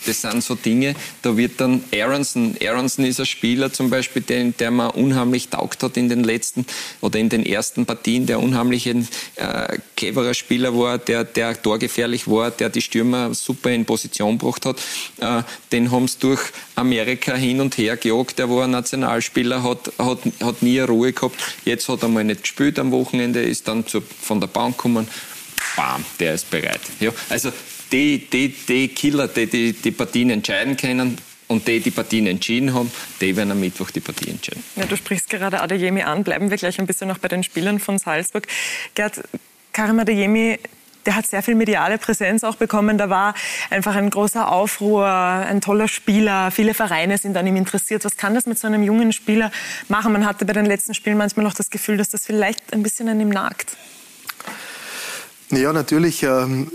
das sind so Dinge, da wird dann Aronson, Aronson ist ein Spieler zum Beispiel, den, der man unheimlich taugt hat in den letzten oder in den ersten Partien, der unheimlich ein äh, cleverer Spieler war, der, der torgefährlich war, der die Stürmer super in Position gebracht hat. Äh, den haben sie durch Amerika hin und her gejagt, der war ein Nationalspieler, hat, hat, hat nie Ruhe gehabt. Jetzt hat er mal nicht gespielt am Wochenende, ist dann zu, von der Bank gekommen. Bam, der ist bereit. Ja, also die, die, die Killer, die, die die Partien entscheiden können, und die, die Partien entschieden haben, die werden am Mittwoch die Partie entscheiden. Ja, du sprichst gerade Adeyemi an. Bleiben wir gleich ein bisschen noch bei den Spielern von Salzburg. Gerd, Karim Adeyemi, der hat sehr viel mediale Präsenz auch bekommen. Da war einfach ein großer Aufruhr, ein toller Spieler. Viele Vereine sind an ihm interessiert. Was kann das mit so einem jungen Spieler machen? Man hatte bei den letzten Spielen manchmal auch das Gefühl, dass das vielleicht ein bisschen an ihm nagt. Ja, natürlich. Ähm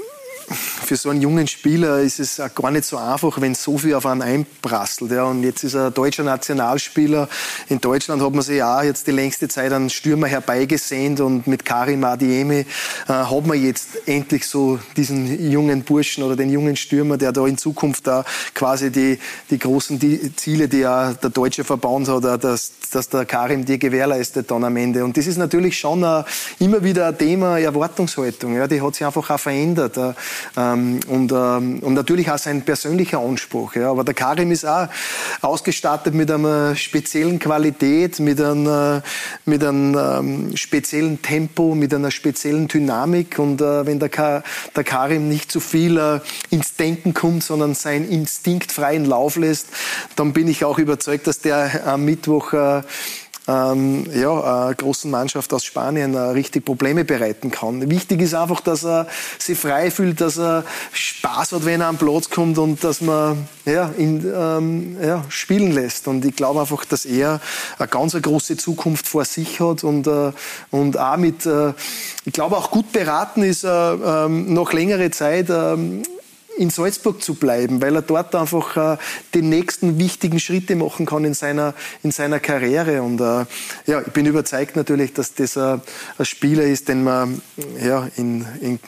für so einen jungen Spieler ist es gar nicht so einfach, wenn so viel auf einen einprasselt. Ja. Und jetzt ist er deutscher Nationalspieler. In Deutschland hat man sich ja jetzt die längste Zeit einen Stürmer herbeigesehnt und mit Karim Adiemi äh, hat man jetzt endlich so diesen jungen Burschen oder den jungen Stürmer, der da in Zukunft da quasi die, die großen die Ziele, die ja der deutsche Verband hat, dass, dass der Karim die gewährleistet dann am Ende. Und das ist natürlich schon uh, immer wieder ein Thema Erwartungshaltung. Ja. Die hat sich einfach auch verändert. Uh, Ähm, und, ähm, und natürlich auch sein persönlicher Anspruch. Ja. Aber der Karim ist auch ausgestattet mit einer speziellen Qualität, mit einem, mit einem ähm, speziellen Tempo, mit einer speziellen Dynamik. Und äh, wenn der, Ka der Karim nicht zu viel äh, ins Denken kommt, sondern seinen Instinkt freien Lauf lässt, dann bin ich auch überzeugt, dass der am Mittwoch äh, ähm, ja, einer großen Mannschaft aus Spanien äh, richtig Probleme bereiten kann. Wichtig ist einfach, dass er sich frei fühlt, dass er Spaß hat, wenn er am Platz kommt und dass man ja, ihn ähm, ja, spielen lässt. Und ich glaube einfach, dass er eine ganz eine große Zukunft vor sich hat und, äh, und auch mit, äh, ich glaube auch gut beraten ist, äh, ähm, noch längere Zeit ähm, in Salzburg zu bleiben, weil er dort einfach äh, die nächsten wichtigen Schritte machen kann in seiner, in seiner Karriere. Und äh, ja, ich bin überzeugt natürlich, dass das äh, ein Spieler ist, den man ja, in, in,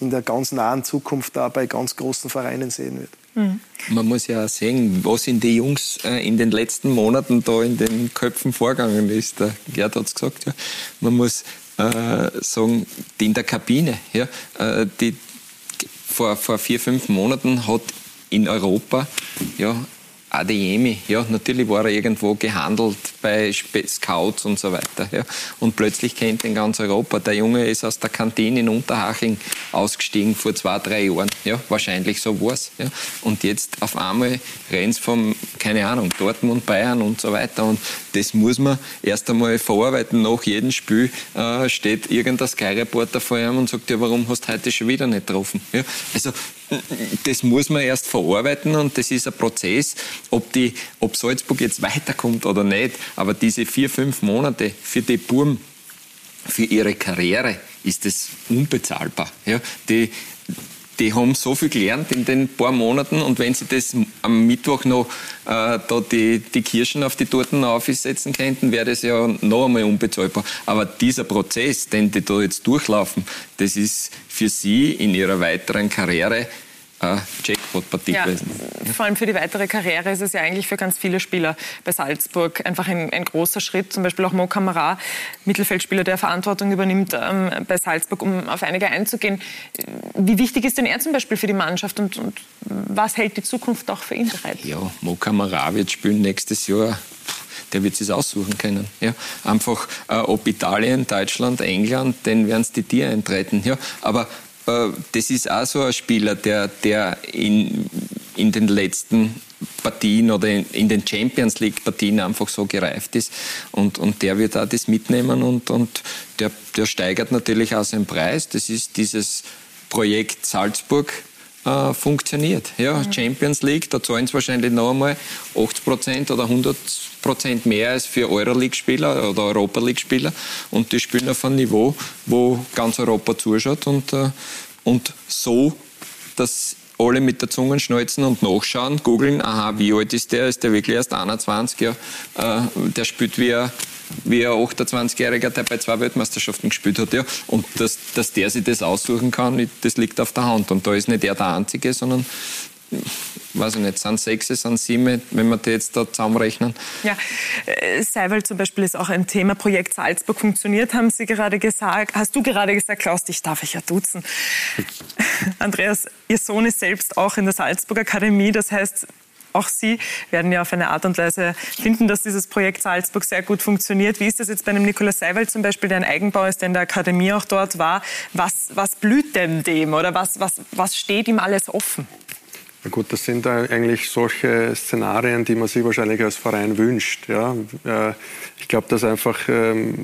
in der ganz nahen Zukunft da bei ganz großen Vereinen sehen wird. Mhm. Man muss ja sehen, was in die Jungs äh, in den letzten Monaten da in den Köpfen vorgegangen ist. Der Gerd hat es gesagt, ja. Man muss äh, sagen, die in der Kabine, ja, äh, die, vor, vor vier, fünf Monaten hat in Europa ja, Adeyemi, ja, natürlich war er irgendwo gehandelt bei Scouts und so weiter. Ja. Und plötzlich kennt ihn ganz Europa. Der Junge ist aus der Kantine in Unterhaching ausgestiegen vor zwei, drei Jahren. Ja, wahrscheinlich so war es. Ja. Und jetzt auf einmal rennt vom, keine Ahnung, Dortmund, Bayern und so weiter. Und das muss man erst einmal verarbeiten. Nach jedem Spiel äh, steht irgendein Sky-Reporter vor ihm und sagt, ja, warum hast du heute schon wieder nicht getroffen? Ja. Also das muss man erst verarbeiten und das ist ein Prozess, ob, die, ob Salzburg jetzt weiterkommt oder nicht. Aber diese vier, fünf Monate für die Burm, für ihre Karriere ist das unbezahlbar. Ja, die, die haben so viel gelernt in den paar Monaten und wenn sie das am Mittwoch noch äh, da die, die Kirschen auf die Torten aufsetzen könnten, wäre das ja noch einmal unbezahlbar. Aber dieser Prozess, den die da jetzt durchlaufen, das ist für sie in ihrer weiteren Karriere äh, Jackpot-Partie ja, gewesen. Vor allem für die weitere Karriere ist es ja eigentlich für ganz viele Spieler bei Salzburg einfach ein, ein großer Schritt. Zum Beispiel auch Mo Kamara, Mittelfeldspieler, der Verantwortung übernimmt ähm, bei Salzburg, um auf einige einzugehen. Wie wichtig ist denn er zum Beispiel für die Mannschaft und, und was hält die Zukunft auch für ihn bereit? Ja, Mo Kamara wird spielen nächstes Jahr der wird es aussuchen können. Ja? Einfach, äh, ob Italien, Deutschland, England, dann werden es die Tiere eintreten. Ja? Aber äh, das ist auch so ein Spieler, der, der in, in den letzten Partien oder in, in den Champions League Partien einfach so gereift ist. Und, und der wird auch das mitnehmen und, und der, der steigert natürlich auch seinen Preis. Das ist dieses Projekt Salzburg, äh, funktioniert. Ja, mhm. Champions League, da zahlen sie wahrscheinlich noch einmal 80 Prozent oder 100 Prozent mehr als für Euroleague-Spieler oder Europa League-Spieler. Und die spielen auf einem Niveau, wo ganz Europa zuschaut. Und, äh, und so, dass alle mit der Zunge schnalzen und nachschauen, googeln, aha, wie alt ist der? Ist der wirklich erst 21? Ja, äh, der spielt wie ein wie ein 28-Jähriger, der bei zwei Weltmeisterschaften gespielt hat. Ja. Und dass, dass der sich das aussuchen kann, das liegt auf der Hand. Und da ist nicht er der Einzige, sondern weiß ich nicht, sind sechs, sind sieben, wenn wir die jetzt da zusammenrechnen. Ja, äh, Seiwald zum Beispiel ist auch ein Thema. Projekt Salzburg funktioniert, haben Sie gerade gesagt. Hast du gerade gesagt, Klaus, dich darf ich ja duzen. Andreas, Ihr Sohn ist selbst auch in der Salzburg Akademie. Das heißt, auch Sie werden ja auf eine Art und Weise finden, dass dieses Projekt Salzburg sehr gut funktioniert. Wie ist das jetzt bei einem Nikolaus Seiwald zum Beispiel, der ein Eigenbau ist, der in der Akademie auch dort war? Was, was blüht denn dem oder was, was, was steht ihm alles offen? Na gut, das sind eigentlich solche Szenarien, die man sich wahrscheinlich als Verein wünscht. Ja. Ich glaube, dass einfach ähm,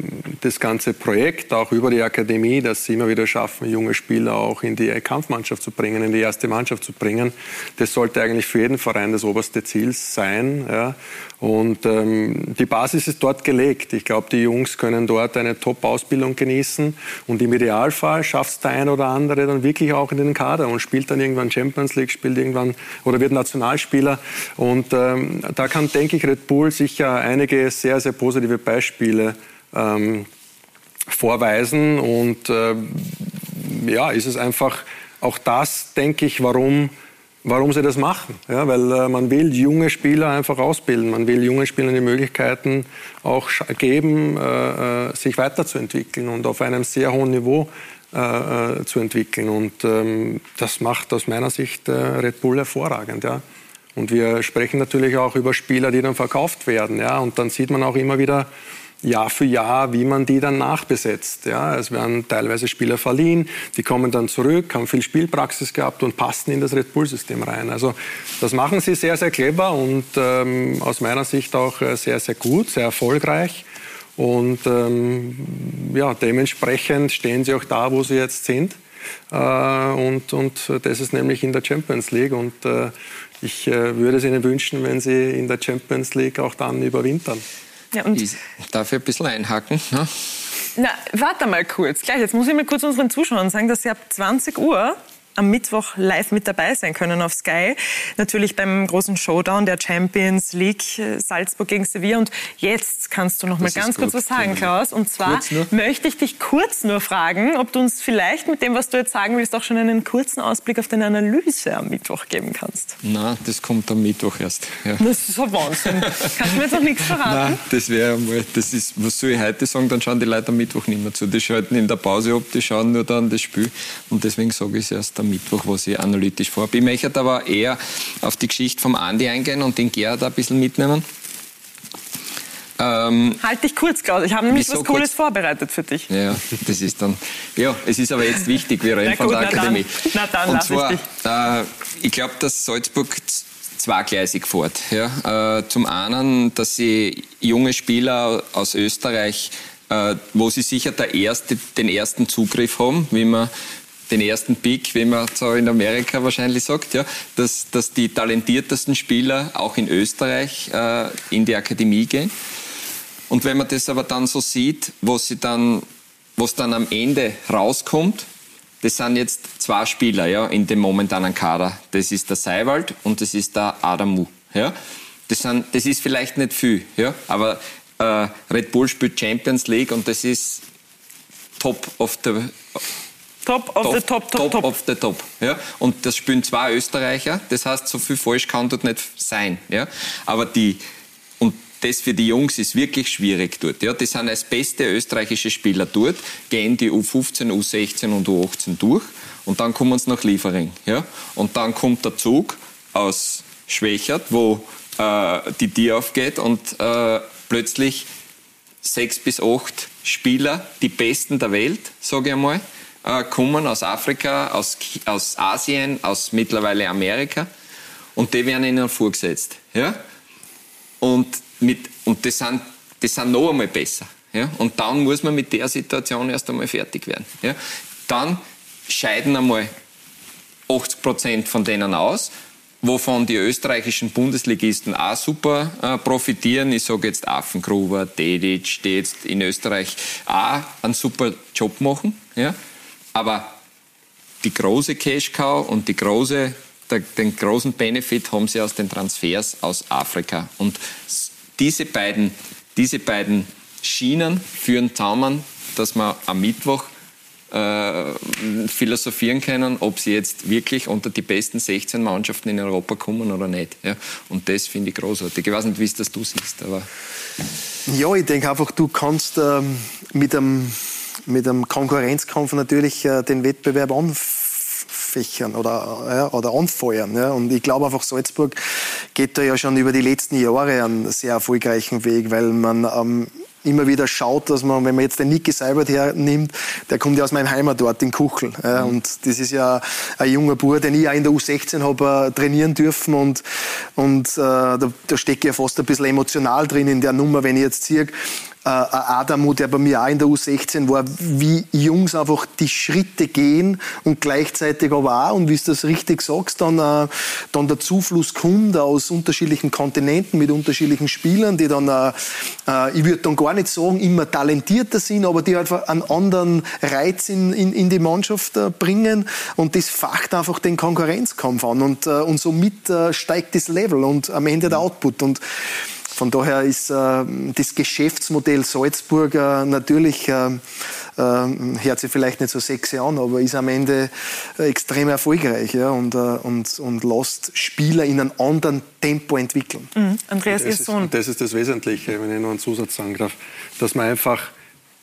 das ganze Projekt, auch über die Akademie, dass sie immer wieder schaffen, junge Spieler auch in die Kampfmannschaft zu bringen, in die erste Mannschaft zu bringen, das sollte eigentlich für jeden Verein das oberste Ziel sein. Ja. Und ähm, die Basis ist dort gelegt. Ich glaube, die Jungs können dort eine Top-Ausbildung genießen und im Idealfall schafft es der ein oder andere dann wirklich auch in den Kader und spielt dann irgendwann Champions League, spielt irgendwann oder wird Nationalspieler. Und ähm, da kann, denke ich, Red Bull sicher einige sehr, sehr positive Beispiele ähm, vorweisen. Und äh, ja, ist es einfach auch das, denke ich, warum warum sie das machen. Ja, weil äh, man will junge Spieler einfach ausbilden. Man will junge Spielern die Möglichkeiten auch geben, äh, äh, sich weiterzuentwickeln und auf einem sehr hohen Niveau äh, äh, zu entwickeln. Und ähm, das macht aus meiner Sicht Red Bull hervorragend. Ja. Und wir sprechen natürlich auch über Spieler, die dann verkauft werden. Ja. Und dann sieht man auch immer wieder, Jahr für Jahr, wie man die dann nachbesetzt. Ja, es werden teilweise Spieler verliehen, die kommen dann zurück, haben viel Spielpraxis gehabt und passen in das Red Bull-System rein. Also das machen sie sehr, sehr clever und ähm, aus meiner Sicht auch äh, sehr, sehr gut, sehr erfolgreich. Und ähm, ja, dementsprechend stehen sie auch da, wo sie jetzt sind. Äh, und, und das ist nämlich in der Champions League. Und äh, ich äh, würde es ihnen wünschen, wenn sie in der Champions League auch dann überwintern. Ja, und ich darf ich ein bisschen einhaken? Ja? Na, warte mal kurz. Gleich, jetzt muss ich mal kurz unseren Zuschauern sagen, dass sie ab 20 Uhr am Mittwoch live mit dabei sein können auf Sky. Natürlich beim großen Showdown der Champions League äh, Salzburg gegen Sevilla. Und jetzt kannst du noch mal das ganz kurz was sagen, Klaus. Und zwar möchte ich dich kurz nur fragen, ob du uns vielleicht mit dem, was du jetzt sagen willst, auch schon einen kurzen Ausblick auf deine Analyse am Mittwoch geben kannst. Na, das kommt am Mittwoch erst. Ja. Das ist ein Wahnsinn. Kannst du mir jetzt noch nichts verraten? Nein, das wäre mal, das ist, was soll ich heute sagen, dann schauen die Leute am Mittwoch nicht mehr zu. Die schalten in der Pause ab, die schauen nur dann das Spiel. Und deswegen sage ich es erst am Mittwoch, was ich analytisch vorhabe. Ich möchte aber eher auf die Geschichte vom Andi eingehen und den Gerhard ein bisschen mitnehmen. Ähm, halt dich kurz, Klaus. Ich habe nämlich was Cooles kurz? vorbereitet für dich. Ja, das ist dann. Ja, es ist aber jetzt wichtig. Wir reden von der Akademie. Na dann, na dann und zwar, äh, ich glaube, dass Salzburg zweigleisig fährt. Ja. Äh, zum einen, dass sie junge Spieler aus Österreich, äh, wo sie sicher der erste, den ersten Zugriff haben, wie man den ersten Pick, wie man so in Amerika wahrscheinlich sagt, ja, dass, dass die talentiertesten Spieler auch in Österreich äh, in die Akademie gehen. Und wenn man das aber dann so sieht, was dann, dann am Ende rauskommt, das sind jetzt zwei Spieler ja, in dem momentanen Kader. Das ist der Seiwald und das ist der Adamu. Ja. Das, sind, das ist vielleicht nicht viel, ja, aber äh, Red Bull spielt Champions League und das ist top of the Top of top, the top, top, top. Of the top. Ja? Und das spielen zwei Österreicher. Das heißt, so viel falsch kann dort nicht sein. Ja? Aber die, und das für die Jungs ist wirklich schwierig dort. Ja? Die sind als beste österreichische Spieler dort, gehen die U15, U16 und U18 durch und dann kommen sie nach Liefering. Ja? Und dann kommt der Zug aus Schwächert, wo äh, die Tür aufgeht und äh, plötzlich sechs bis acht Spieler, die Besten der Welt, sage ich einmal, äh, kommen aus Afrika, aus, aus Asien, aus mittlerweile Amerika und die werden ihnen vorgesetzt. Ja? Und, mit, und das, sind, das sind noch einmal besser. Ja? Und dann muss man mit der Situation erst einmal fertig werden. Ja? Dann scheiden einmal 80 Prozent von denen aus, wovon die österreichischen Bundesligisten auch super äh, profitieren. Ich sage jetzt Affengruber, Dedic, die jetzt in Österreich auch einen super Job machen. Ja? Aber die große Cash Cow und die große, der, den großen Benefit haben sie aus den Transfers aus Afrika. Und diese beiden, diese beiden Schienen führen zusammen, dass wir am Mittwoch äh, philosophieren können, ob sie jetzt wirklich unter die besten 16 Mannschaften in Europa kommen oder nicht. Ja? Und das finde ich großartig. Ich weiß nicht, wie es das du siehst, aber... Ja, ich denke einfach, du kannst ähm, mit einem mit einem Konkurrenzkampf natürlich äh, den Wettbewerb anfächern oder, ja, oder anfeuern. Ja. Und ich glaube einfach, Salzburg geht da ja schon über die letzten Jahre einen sehr erfolgreichen Weg, weil man ähm, immer wieder schaut, dass man, wenn man jetzt den Niki Seibert hernimmt, der kommt ja aus meinem Heimatort in Kuchel. Ja, mhm. Und das ist ja ein junger Bub, den ich auch in der U16 habe äh, trainieren dürfen. Und, und äh, da, da stecke ich ja fast ein bisschen emotional drin in der Nummer, wenn ich jetzt sehe, äh, Adamu, der bei mir auch in der U16 war, wie Jungs einfach die Schritte gehen und gleichzeitig aber auch, und wie du das richtig sagst, dann, äh, dann der Zufluss kommt aus unterschiedlichen Kontinenten mit unterschiedlichen Spielern, die dann, äh, äh, ich würde dann gar nicht sagen, immer talentierter sind, aber die einfach einen anderen Reiz in, in, in die Mannschaft äh, bringen. Und das facht einfach den Konkurrenzkampf an. Und, äh, und somit äh, steigt das Level und am Ende der Output. Und von daher ist äh, das Geschäftsmodell Salzburger natürlich äh, ähm, hört sich vielleicht nicht so sexy an, aber ist am Ende äh, extrem erfolgreich ja, und, äh, und, und lässt Spieler in einem anderen Tempo entwickeln. Mhm. Andreas, Ihr Sohn. das ist das Wesentliche, wenn ich nur einen Zusatz sagen darf, dass man einfach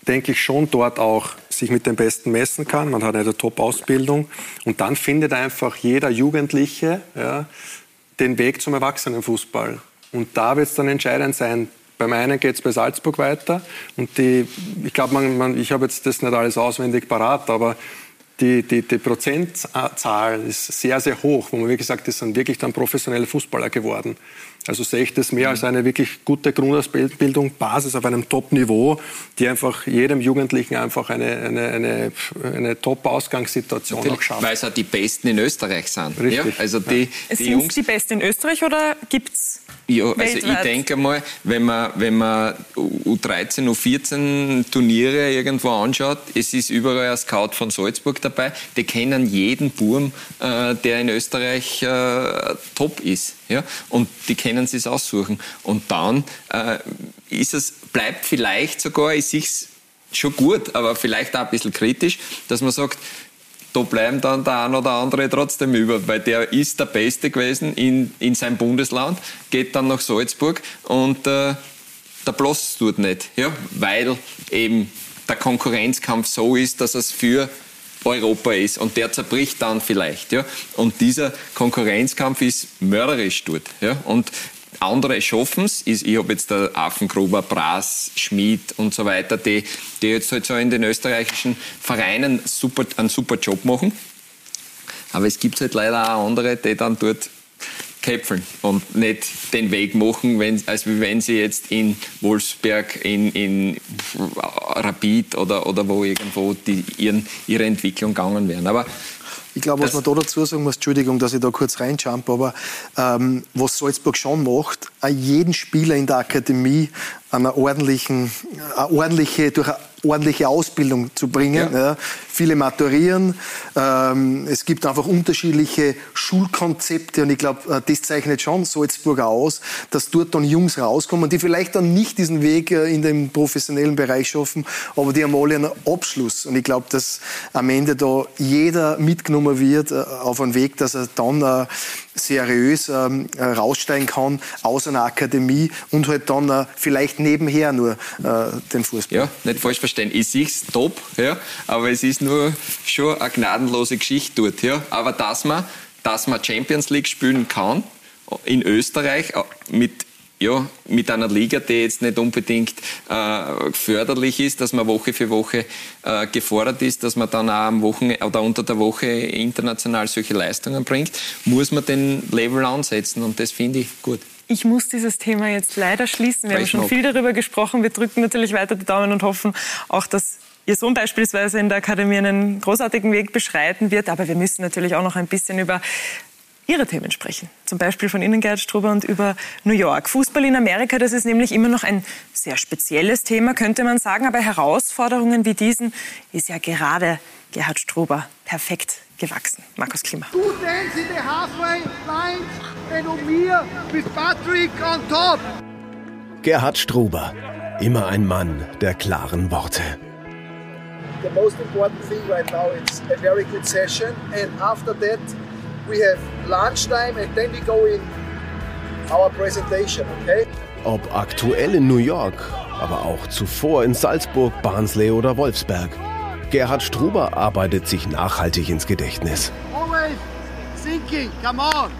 denke ich, schon dort auch sich mit den Besten messen kann. Man hat eine Top-Ausbildung. Und dann findet einfach jeder Jugendliche ja, den Weg zum Erwachsenenfußball. Und da wird es dann entscheidend sein. Beim einen geht es bei Salzburg weiter. Und die, ich glaube, man, man, ich habe jetzt das nicht alles auswendig parat, aber die, die, die Prozentzahl ist sehr, sehr hoch, wo man, wie gesagt, das sind wirklich dann professionelle Fußballer geworden. Also sehe ich das mehr als eine wirklich gute Grundausbildung, Basis auf einem Top-Niveau, die einfach jedem Jugendlichen einfach eine, eine, eine, eine Top-Ausgangssituation schafft. Weil es auch die Besten in Österreich sind. Richtig. Ja? Also die, die sind Jungs, die Besten in Österreich oder gibt es ja, also ich denke mal, wenn man, wenn man U13, U14 Turniere irgendwo anschaut, es ist überall ein Scout von Salzburg dabei. Die kennen jeden Burm, äh, der in Österreich äh, top ist. Ja? Und die können es aussuchen. Und dann äh, ist es, bleibt vielleicht sogar, ich sehe es schon gut, aber vielleicht auch ein bisschen kritisch, dass man sagt, da bleiben dann der ein oder andere trotzdem über, weil der ist der Beste gewesen in, in seinem Bundesland, geht dann nach Salzburg und äh, der Bloss tut nicht, ja, weil eben der Konkurrenzkampf so ist, dass es für Europa ist und der zerbricht dann vielleicht, ja. Und dieser Konkurrenzkampf ist mörderisch dort, ja. Und andere schaffen es. Ich habe jetzt der Affengruber, Brass, Schmid und so weiter, die, die jetzt halt so in den österreichischen Vereinen super, einen super Job machen. Aber es gibt halt leider auch andere, die dann dort käpfeln und nicht den Weg machen, wenn, als wenn sie jetzt in Wolfsberg, in, in Rapid oder, oder wo irgendwo die, ihren, ihre Entwicklung gegangen wären. Aber ich glaube, was man da dazu sagen muss, Entschuldigung, dass ich da kurz reinjump, aber ähm, was Salzburg schon macht, jeden Spieler in der Akademie einer ordentlichen, eine ordentliche, durch eine ordentliche Ausbildung zu bringen. Ja. Ja. Viele maturieren. Ähm, es gibt einfach unterschiedliche Schulkonzepte und ich glaube, äh, das zeichnet schon Salzburg aus, dass dort dann Jungs rauskommen, die vielleicht dann nicht diesen Weg äh, in den professionellen Bereich schaffen, aber die haben alle einen Abschluss. Und ich glaube, dass am Ende da jeder mitgenommen wird äh, auf einen Weg, dass er dann seriös ähm, raussteigen kann aus einer Akademie und halt dann vielleicht nebenher nur den Fußball. Ja, nicht falsch verstehen. Ich sehe top, ja, aber es ist nur schon eine gnadenlose Geschichte dort. Ja. Aber dass man, dass man Champions League spielen kann in Österreich äh, mit ja, mit einer Liga, die jetzt nicht unbedingt äh, förderlich ist, dass man Woche für Woche äh, gefordert ist, dass man dann auch am Wochenende oder unter der Woche international solche Leistungen bringt, muss man den Level ansetzen und das finde ich gut. Ich muss dieses Thema jetzt leider schließen. Wir haben schon viel darüber gesprochen. Wir drücken natürlich weiter die Daumen und hoffen auch, dass Ihr Sohn beispielsweise in der Akademie einen großartigen Weg beschreiten wird. Aber wir müssen natürlich auch noch ein bisschen über Ihre Themen sprechen. Zum Beispiel von Ihnen, Gerhard Struber, und über New York. Fußball in Amerika, das ist nämlich immer noch ein sehr spezielles Thema, könnte man sagen. Aber Herausforderungen wie diesen ist ja gerade Gerhard Struber perfekt gewachsen. Markus Klima. Du denkst in the halfway line and me with Patrick on top. Gerhard Struber, immer ein Mann der klaren Worte. The most important thing right now is a very good session and after that we have lunchtime and then we go in our presentation, okay? Ob aktuell in New York, aber auch zuvor in Salzburg, Barnsley oder Wolfsberg. Gerhard Struber arbeitet sich nachhaltig ins Gedächtnis. Always thinking, come on!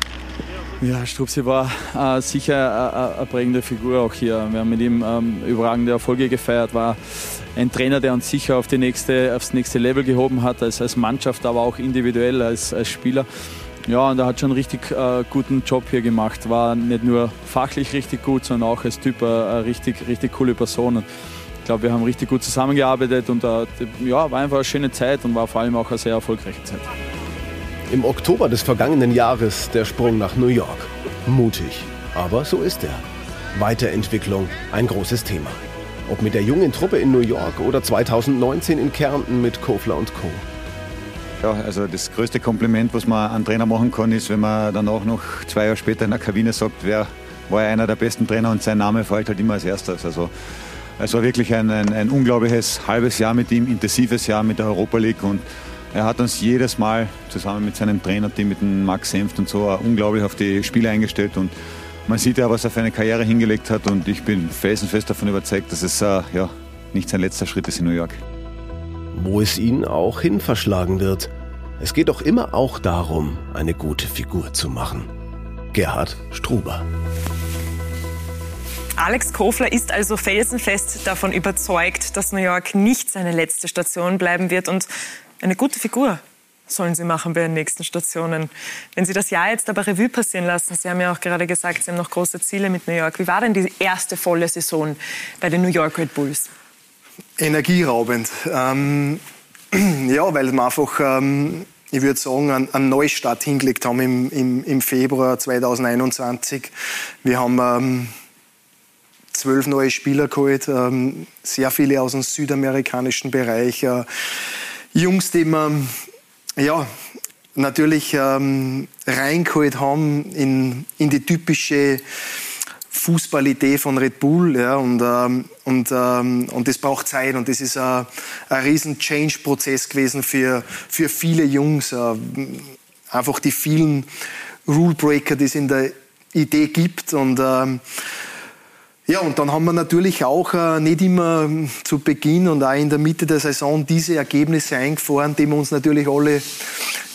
Ja, Strupsi war äh, sicher eine prägende Figur auch hier. Wir haben mit ihm ähm, überragende Erfolge gefeiert, war ein Trainer, der uns sicher auf die nächste, aufs nächste Level gehoben hat, als, als Mannschaft, aber auch individuell als, als Spieler. Ja, und er hat schon einen richtig äh, guten Job hier gemacht. War nicht nur fachlich richtig gut, sondern auch als Typ äh, eine richtig, richtig coole Person. Glaube, wir haben richtig gut zusammengearbeitet und äh, ja, war einfach eine schöne Zeit und war vor allem auch eine sehr erfolgreiche Zeit. Im Oktober des vergangenen Jahres der Sprung nach New York. Mutig, aber so ist er. Weiterentwicklung ein großes Thema. Ob mit der jungen Truppe in New York oder 2019 in Kärnten mit Kofler und Co. Ja, also das größte Kompliment, was man an Trainer machen kann, ist, wenn man dann auch noch zwei Jahre später in der Kabine sagt, wer war einer der besten Trainer und sein Name fällt halt immer als erstes. Also es war wirklich ein, ein, ein unglaubliches halbes Jahr mit ihm, intensives Jahr mit der Europa League und er hat uns jedes Mal zusammen mit seinem Trainerteam, mit dem Max Senft und so, unglaublich auf die Spiele eingestellt und man sieht ja, was er für eine Karriere hingelegt hat und ich bin felsenfest davon überzeugt, dass es äh, ja, nicht sein letzter Schritt ist in New York. Wo es ihn auch hin verschlagen wird. Es geht doch immer auch darum, eine gute Figur zu machen. Gerhard Struber. Alex Kofler ist also felsenfest davon überzeugt, dass New York nicht seine letzte Station bleiben wird und eine gute Figur sollen Sie machen bei den nächsten Stationen. Wenn Sie das Jahr jetzt aber Revue passieren lassen, Sie haben ja auch gerade gesagt, Sie haben noch große Ziele mit New York. Wie war denn die erste volle Saison bei den New York Red Bulls? Energieraubend. Ähm, ja, weil wir einfach, ähm, ich würde sagen, einen, einen Neustart hingelegt haben im, im, im Februar 2021. Wir haben ähm, zwölf neue Spieler geholt, ähm, sehr viele aus dem südamerikanischen Bereich. Äh, Jungs, die wir ja, natürlich ähm, reingeholt haben in, in die typische Fußballidee von Red Bull. Ja, und, ähm, und, ähm, und das braucht Zeit und das ist ein, ein riesen Change-Prozess gewesen für, für viele Jungs. Äh, einfach die vielen Rule-Breaker, die es in der Idee gibt. Und, ähm, ja, und dann haben wir natürlich auch äh, nicht immer zu Beginn und auch in der Mitte der Saison diese Ergebnisse eingefahren, die wir uns natürlich alle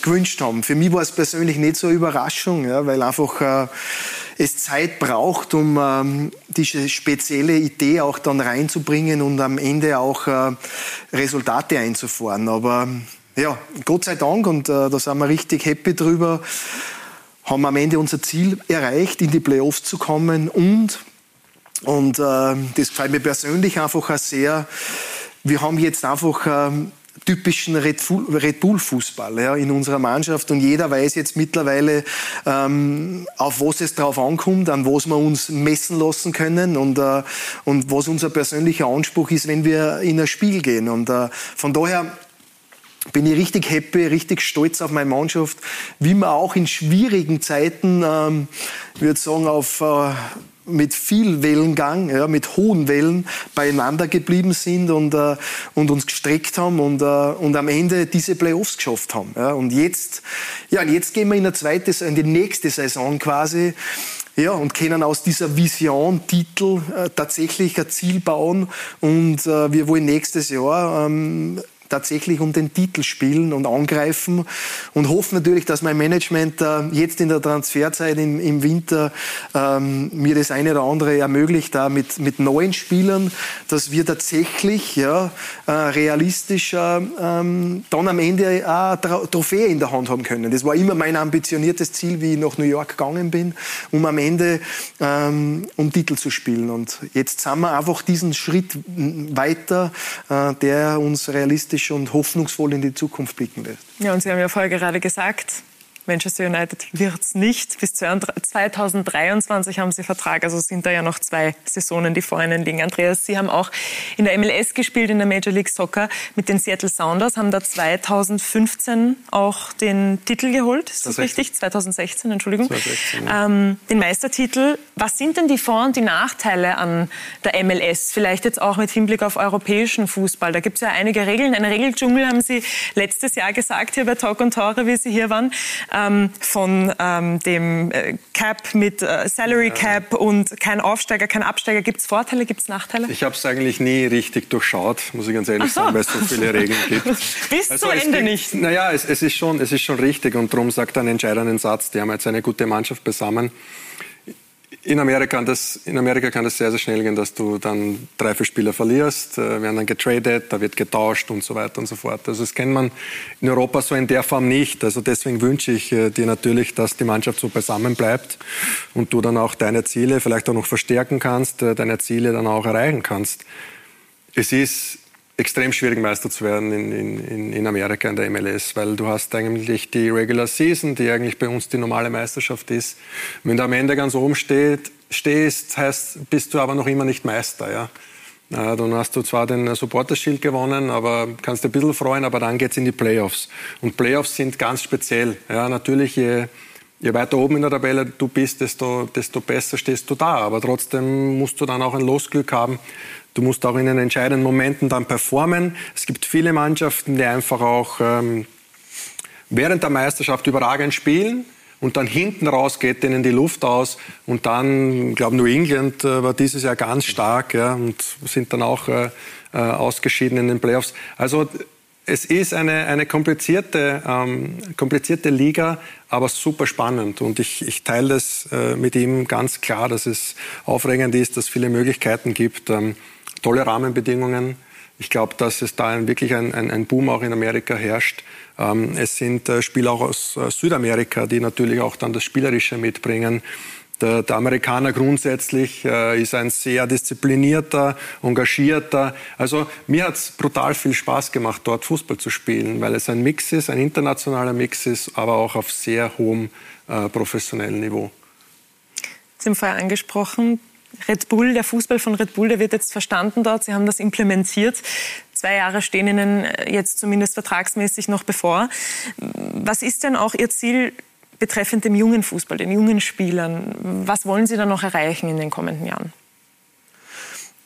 gewünscht haben. Für mich war es persönlich nicht so eine Überraschung, ja, weil einfach äh, es Zeit braucht, um ähm, diese spezielle Idee auch dann reinzubringen und am Ende auch äh, Resultate einzufahren. Aber ja, Gott sei Dank, und äh, da sind wir richtig happy drüber, haben wir am Ende unser Ziel erreicht, in die Playoffs zu kommen und und äh, das gefällt mir persönlich einfach auch sehr. Wir haben jetzt einfach ähm, typischen Red Bull-Fußball ja, in unserer Mannschaft und jeder weiß jetzt mittlerweile, ähm, auf was es drauf ankommt, an was wir uns messen lassen können und, äh, und was unser persönlicher Anspruch ist, wenn wir in ein Spiel gehen. Und äh, von daher bin ich richtig happy, richtig stolz auf meine Mannschaft, wie wir auch in schwierigen Zeiten, ähm, ich würde sagen, auf äh, mit viel Wellengang, ja, mit hohen Wellen beieinander geblieben sind und, äh, und uns gestreckt haben und, äh, und am Ende diese Playoffs geschafft haben. Ja. Und jetzt, ja, jetzt gehen wir in, eine zweite, in die nächste Saison quasi. Ja, und können aus dieser Vision, Titel äh, tatsächlich ein Ziel bauen. Und äh, wir wollen nächstes Jahr ähm, tatsächlich um den Titel spielen und angreifen und hoffen natürlich, dass mein Management äh, jetzt in der Transferzeit im, im Winter ähm, mir das eine oder andere ermöglicht, da mit, mit neuen Spielern, dass wir tatsächlich ja, äh, realistisch äh, ähm, dann am Ende eine Trophäe in der Hand haben können. Das war immer mein ambitioniertes Ziel, wie ich nach New York gegangen bin, um am Ende ähm, um Titel zu spielen. Und jetzt sind wir einfach diesen Schritt weiter, äh, der uns realistisch optimistisch und hoffnungsvoll in die Zukunft blicken lässt. Ja, und Sie haben ja vorher gerade gesagt, Manchester United wird es nicht. Bis 2023 haben sie Vertrag, also sind da ja noch zwei Saisonen, die vor ihnen liegen. Andreas, Sie haben auch in der MLS gespielt, in der Major League Soccer mit den Seattle Sounders, haben da 2015 auch den Titel geholt, ist das, das richtig? 2016, Entschuldigung. 2016, ja. ähm, den Meistertitel. Was sind denn die Vor- und die Nachteile an der MLS? Vielleicht jetzt auch mit Hinblick auf europäischen Fußball. Da gibt es ja einige Regeln. Eine Regeldschungel haben Sie letztes Jahr gesagt hier bei Talk und Tore, wie Sie hier waren ähm, von ähm, dem äh, Cap mit äh, Salary Cap und kein Aufsteiger, kein Absteiger. Gibt es Vorteile, gibt es Nachteile? Ich habe es eigentlich nie richtig durchschaut, muss ich ganz ehrlich so. sagen, weil es so viele Regeln gibt. Bis also zum Ende gibt, nicht. Naja, es, es, ist schon, es ist schon richtig und darum sagt er einen entscheidenden Satz. Die haben jetzt eine gute Mannschaft beisammen in Amerika, das, in Amerika kann das sehr, sehr schnell gehen, dass du dann drei, vier Spieler verlierst, äh, werden dann getradet, da wird getauscht und so weiter und so fort. Also das kennt man in Europa so in der Form nicht. Also deswegen wünsche ich äh, dir natürlich, dass die Mannschaft so beisammen bleibt und du dann auch deine Ziele vielleicht auch noch verstärken kannst, äh, deine Ziele dann auch erreichen kannst. Es ist extrem schwierig Meister zu werden in, in, in Amerika in der MLS, weil du hast eigentlich die Regular Season, die eigentlich bei uns die normale Meisterschaft ist. Wenn du am Ende ganz oben steht, stehst, heißt, bist du aber noch immer nicht Meister. Ja? Dann hast du zwar den Supporter Shield gewonnen, aber kannst dir ein bisschen freuen, aber dann geht es in die Playoffs. Und Playoffs sind ganz speziell. Ja, natürlich, je, je weiter oben in der Tabelle du bist, desto, desto besser stehst du da. Aber trotzdem musst du dann auch ein Losglück haben, Du musst auch in den entscheidenden Momenten dann performen. Es gibt viele Mannschaften, die einfach auch ähm, während der Meisterschaft überragend spielen und dann hinten raus geht denen die Luft aus und dann, ich glaube, New England äh, war dieses Jahr ganz stark ja, und sind dann auch äh, äh, ausgeschieden in den Playoffs. Also es ist eine, eine komplizierte, ähm, komplizierte Liga, aber super spannend. Und ich, ich teile das äh, mit ihm ganz klar, dass es aufregend ist, dass es viele Möglichkeiten gibt, ähm, tolle Rahmenbedingungen. Ich glaube, dass es da wirklich ein, ein, ein, Boom auch in Amerika herrscht. Ähm, es sind äh, Spieler auch aus äh, Südamerika, die natürlich auch dann das Spielerische mitbringen. Der, der Amerikaner grundsätzlich äh, ist ein sehr disziplinierter, engagierter. Also mir hat es brutal viel Spaß gemacht, dort Fußball zu spielen, weil es ein Mix ist, ein internationaler Mix ist, aber auch auf sehr hohem äh, professionellen Niveau. Sie haben vorher angesprochen, Red Bull, der Fußball von Red Bull, der wird jetzt verstanden dort. Sie haben das implementiert. Zwei Jahre stehen Ihnen jetzt zumindest vertragsmäßig noch bevor. Was ist denn auch Ihr Ziel betreffend dem jungen Fußball, den jungen Spielern. Was wollen Sie da noch erreichen in den kommenden Jahren?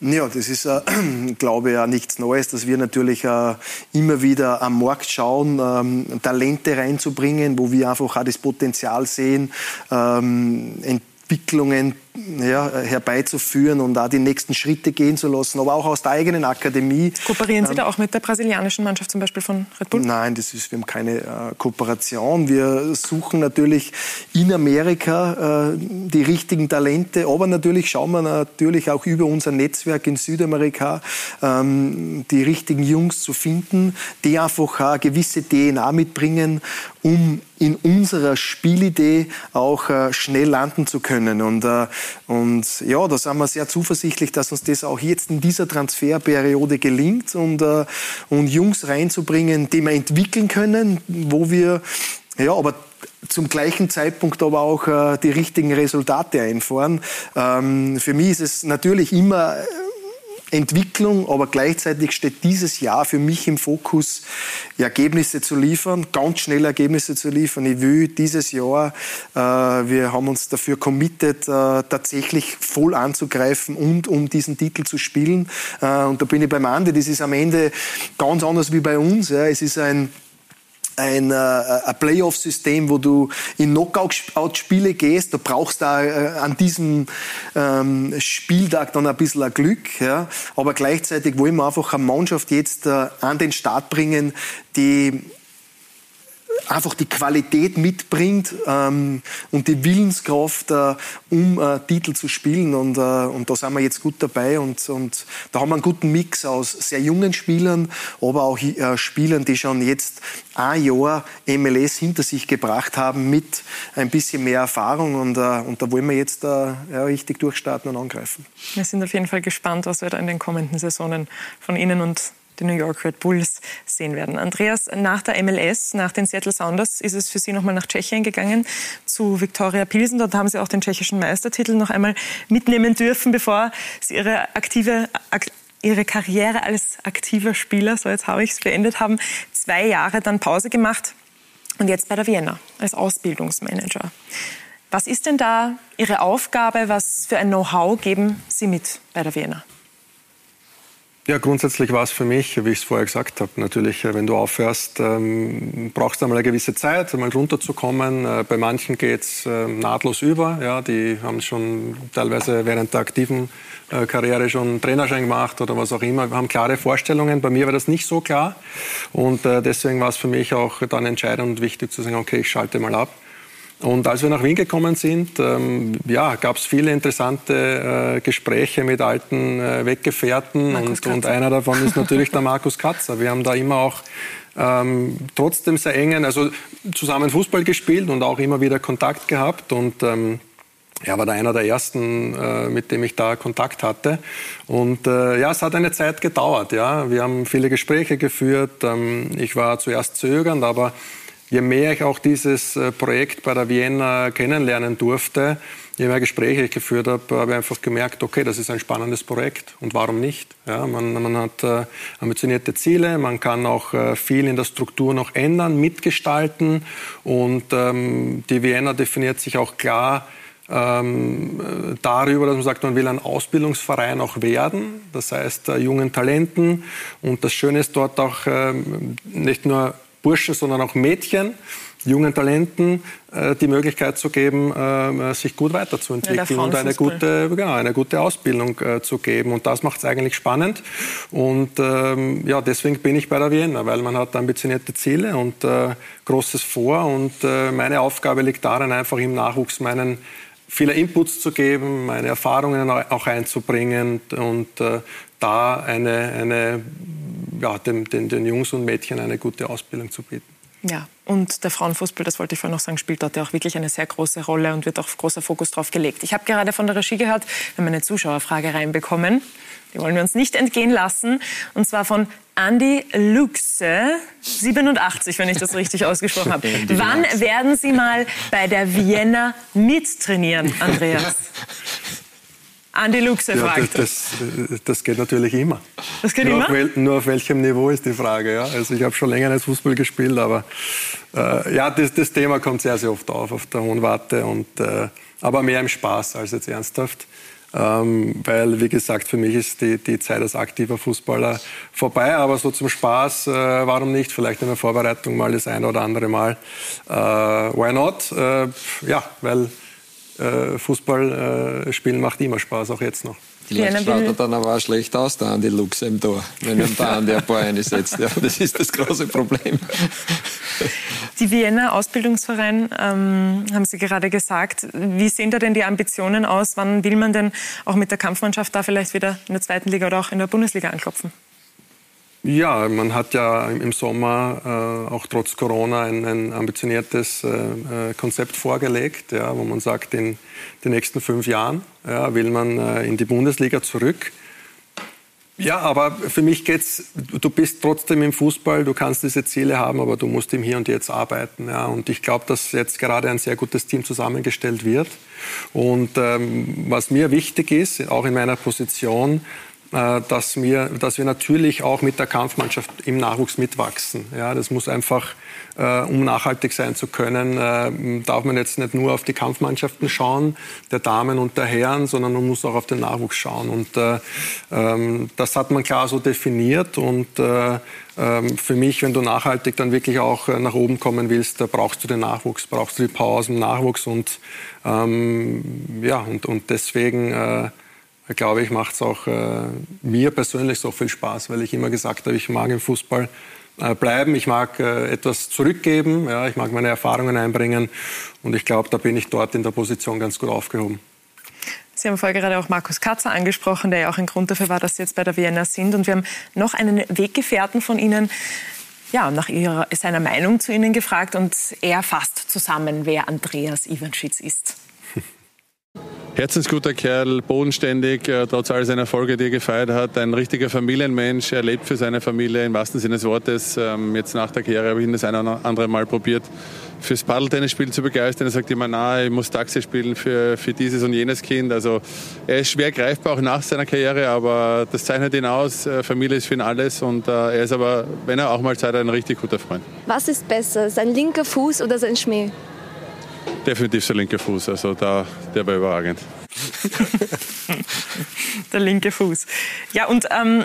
Ja, das ist, äh, glaube ich, ja nichts Neues, dass wir natürlich äh, immer wieder am Markt schauen, ähm, Talente reinzubringen, wo wir einfach auch das Potenzial sehen, ähm, Entwicklungen ja, herbeizuführen und da die nächsten Schritte gehen zu lassen, aber auch aus der eigenen Akademie. Kooperieren Sie ähm, da auch mit der brasilianischen Mannschaft zum Beispiel von Red Bull? Nein, das ist, wir haben keine äh, Kooperation. Wir suchen natürlich in Amerika äh, die richtigen Talente, aber natürlich schauen wir natürlich auch über unser Netzwerk in Südamerika ähm, die richtigen Jungs zu finden, die einfach eine gewisse DNA mitbringen, um in unserer Spielidee auch äh, schnell landen zu können. Und äh, und ja, da sind wir sehr zuversichtlich, dass uns das auch jetzt in dieser Transferperiode gelingt und, äh, und Jungs reinzubringen, die wir entwickeln können, wo wir ja, aber zum gleichen Zeitpunkt aber auch äh, die richtigen Resultate einfahren. Ähm, für mich ist es natürlich immer Entwicklung, aber gleichzeitig steht dieses Jahr für mich im Fokus, Ergebnisse zu liefern, ganz schnell Ergebnisse zu liefern. Ich will dieses Jahr, äh, wir haben uns dafür committed, äh, tatsächlich voll anzugreifen und um diesen Titel zu spielen. Äh, und da bin ich beim Andi, das ist am Ende ganz anders wie bei uns. Ja. Es ist ein ein, äh, ein Playoff-System, wo du in Knockout-Spiele gehst. Da brauchst du äh, an diesem ähm, Spieltag dann ein bisschen ein Glück. Ja. Aber gleichzeitig wollen wir einfach eine Mannschaft jetzt äh, an den Start bringen, die einfach die Qualität mitbringt ähm, und die Willenskraft, äh, um äh, Titel zu spielen. Und, äh, und da sind wir jetzt gut dabei. Und, und da haben wir einen guten Mix aus sehr jungen Spielern, aber auch äh, Spielern, die schon jetzt ein Jahr MLS hinter sich gebracht haben mit ein bisschen mehr Erfahrung. Und, äh, und da wollen wir jetzt äh, ja, richtig durchstarten und angreifen. Wir sind auf jeden Fall gespannt, was wir da in den kommenden Saisonen von Ihnen und die New York Red Bulls sehen werden. Andreas, nach der MLS, nach den Seattle Sounders, ist es für Sie nochmal nach Tschechien gegangen, zu Viktoria Pilsen. Dort haben Sie auch den tschechischen Meistertitel noch einmal mitnehmen dürfen, bevor Sie Ihre aktive Ihre Karriere als aktiver Spieler, so jetzt habe ich es beendet haben, zwei Jahre dann Pause gemacht und jetzt bei der Vienna als Ausbildungsmanager. Was ist denn da Ihre Aufgabe? Was für ein Know-how geben Sie mit bei der Vienna? Ja, grundsätzlich war es für mich, wie ich es vorher gesagt habe, natürlich, äh, wenn du aufhörst, ähm, brauchst du einmal eine gewisse Zeit, einmal runterzukommen. Äh, bei manchen geht es äh, nahtlos über. Ja, die haben schon teilweise während der aktiven äh, Karriere schon Trainerschein gemacht oder was auch immer, haben klare Vorstellungen. Bei mir war das nicht so klar. Und äh, deswegen war es für mich auch dann entscheidend und wichtig zu sagen, okay, ich schalte mal ab. Und als wir nach Wien gekommen sind, ähm, ja, gab es viele interessante äh, Gespräche mit alten äh, Weggefährten und, und, einer davon ist natürlich der Markus Katzer. Wir haben da immer auch ähm, trotzdem sehr engen, also zusammen Fußball gespielt und auch immer wieder Kontakt gehabt und ähm, er war da einer der ersten, äh, mit dem ich da Kontakt hatte. Und äh, ja, es hat eine Zeit gedauert. Ja, wir haben viele Gespräche geführt. Ähm, ich war zuerst zögernd, aber je mehr ich auch dieses äh, Projekt bei der Vienna kennenlernen durfte, je mehr Gespräche ich geführt habe, habe ich einfach gemerkt, okay, das ist ein spannendes Projekt und warum nicht? Ja, man, man hat äh, ambitionierte Ziele, man kann auch äh, viel in der Struktur noch ändern, mitgestalten und ähm, die Vienna definiert sich auch klar ähm, darüber, dass man sagt, man will ein Ausbildungsverein auch werden, das heißt äh, jungen Talenten. Und das Schöne ist dort auch ähm, nicht nur Bursche, sondern auch Mädchen, jungen Talenten äh, die Möglichkeit zu geben, äh, sich gut weiterzuentwickeln Ja, und eine gute, genau, eine gute Ausbildung äh, zu geben. Und das macht es eigentlich spannend. Und ähm, ja, deswegen bin ich bei der Vienna, weil man hat ambitionierte Ziele und äh, Großes vor. Und äh, meine Aufgabe liegt darin, einfach im Nachwuchs meinen viele Inputs zu geben, meine Erfahrungen auch einzubringen und äh, da eine, eine, ja, den, den, den Jungs und Mädchen eine gute Ausbildung zu bieten. Ja, und der Frauenfußball, das wollte ich vorhin noch sagen, spielt dort ja auch wirklich eine sehr große Rolle und wird auch großer Fokus drauf gelegt. Ich habe gerade von der Regie gehört, wir haben eine Zuschauerfrage reinbekommen. Die wollen wir uns nicht entgehen lassen. Und zwar von Andy Luxe, 87, wenn ich das richtig ausgesprochen habe. Wann werden Sie mal bei der Vienna mittrainieren, Andreas? Andi Luxe Ja, fragt. das, das, das geht natürlich immer. Das geht nur immer? Auf wel, nur auf welchem Niveau ist die Frage. Ja? Also ich habe schon länger nicht Fußball gespielt, aber äh, ja, das, das Thema kommt sehr, sehr oft auf, auf der Hohen Warte. Und, äh, aber mehr im Spaß als jetzt ernsthaft. Ähm, weil, wie gesagt, für mich ist die, die Zeit als aktiver Fußballer vorbei. Aber so zum Spaß, äh, warum nicht? Vielleicht in der Vorbereitung mal das eine oder andere Mal. Äh, why not? Äh, ja, weil äh, Fußball äh, spielen macht immer Spaß, auch jetzt noch. Vielleicht schaut er dann aber auch schlecht aus, der Andi Lux im Tor, wenn ihm der Andi ein paar einsetzt. Ja, das ist das große Problem. Die Vienna Ausbildungsverein, ähm, haben Sie gerade gesagt. Wie sehen da denn die Ambitionen aus? Wann will man denn auch mit der Kampfmannschaft da vielleicht wieder in der zweiten Liga oder auch in der Bundesliga anklopfen? Ja, man hat ja im Sommer äh, auch trotz Corona ein, ein ambitioniertes äh, äh, Konzept vorgelegt, ja, wo man sagt, in den nächsten fünf Jahren ja, will man äh, in die Bundesliga zurück. Ja, aber für mich geht's. Du bist trotzdem im Fußball, du kannst diese Ziele haben, aber du musst im Hier und Jetzt arbeiten. Ja. Und ich glaube, dass jetzt gerade ein sehr gutes Team zusammengestellt wird. Und ähm, was mir wichtig ist, auch in meiner Position, dass wir, dass wir natürlich auch mit der Kampfmannschaft im Nachwuchs mitwachsen. Ja, das muss einfach, äh, um nachhaltig sein zu können, äh, darf man jetzt nicht nur auf die Kampfmannschaften schauen, der Damen und der Herren, sondern man muss auch auf den Nachwuchs schauen. Und äh, ähm, das hat man klar so definiert. Und äh, ähm, für mich, wenn du nachhaltig dann wirklich auch äh, nach oben kommen willst, da brauchst du den Nachwuchs, brauchst du die Power aus dem Nachwuchs. Und ähm, ja, und, und deswegen äh, glaube ich, macht es auch äh, mir persönlich so viel Spaß, weil ich immer gesagt habe, ich mag im Fußball äh, bleiben, ich mag äh, etwas zurückgeben, ja, ich mag meine Erfahrungen einbringen und ich glaube, da bin ich dort in der Position ganz gut aufgehoben. Sie haben vorher gerade auch Markus Katzer angesprochen, der ja auch ein Grund dafür war, dass Sie jetzt bei der Vienna sind. Und wir haben noch einen Weggefährten von Ihnen, ja, nach ihrer, seiner Meinung zu Ihnen gefragt und er fasst zusammen, wer Andreas Ivanschitz ist. Herzensguter Kerl, bodenständig, äh, trotz all seiner Erfolge, die er gefeiert hat. Ein richtiger Familienmensch. Er lebt für seine Familie im wahrsten Sinne des Wortes. Ähm, Jetzt nach der Karriere habe ich ihn das eine oder andere Mal probiert, fürs Paddeltennisspiel zu begeistern. Er sagt immer, na, ich muss Taxi spielen für, für dieses und jenes Kind. Also er ist schwer greifbar auch nach seiner Karriere, aber das zeichnet ihn aus. Äh, Familie ist für ihn alles und äh, er ist aber, wenn er auch mal Zeit hat, ein richtig guter Freund. Was ist besser, sein linker Fuß oder sein Schmäh? Definitiv der linke Fuß, also da, der war überragend. Der linke Fuß. Ja, und ähm,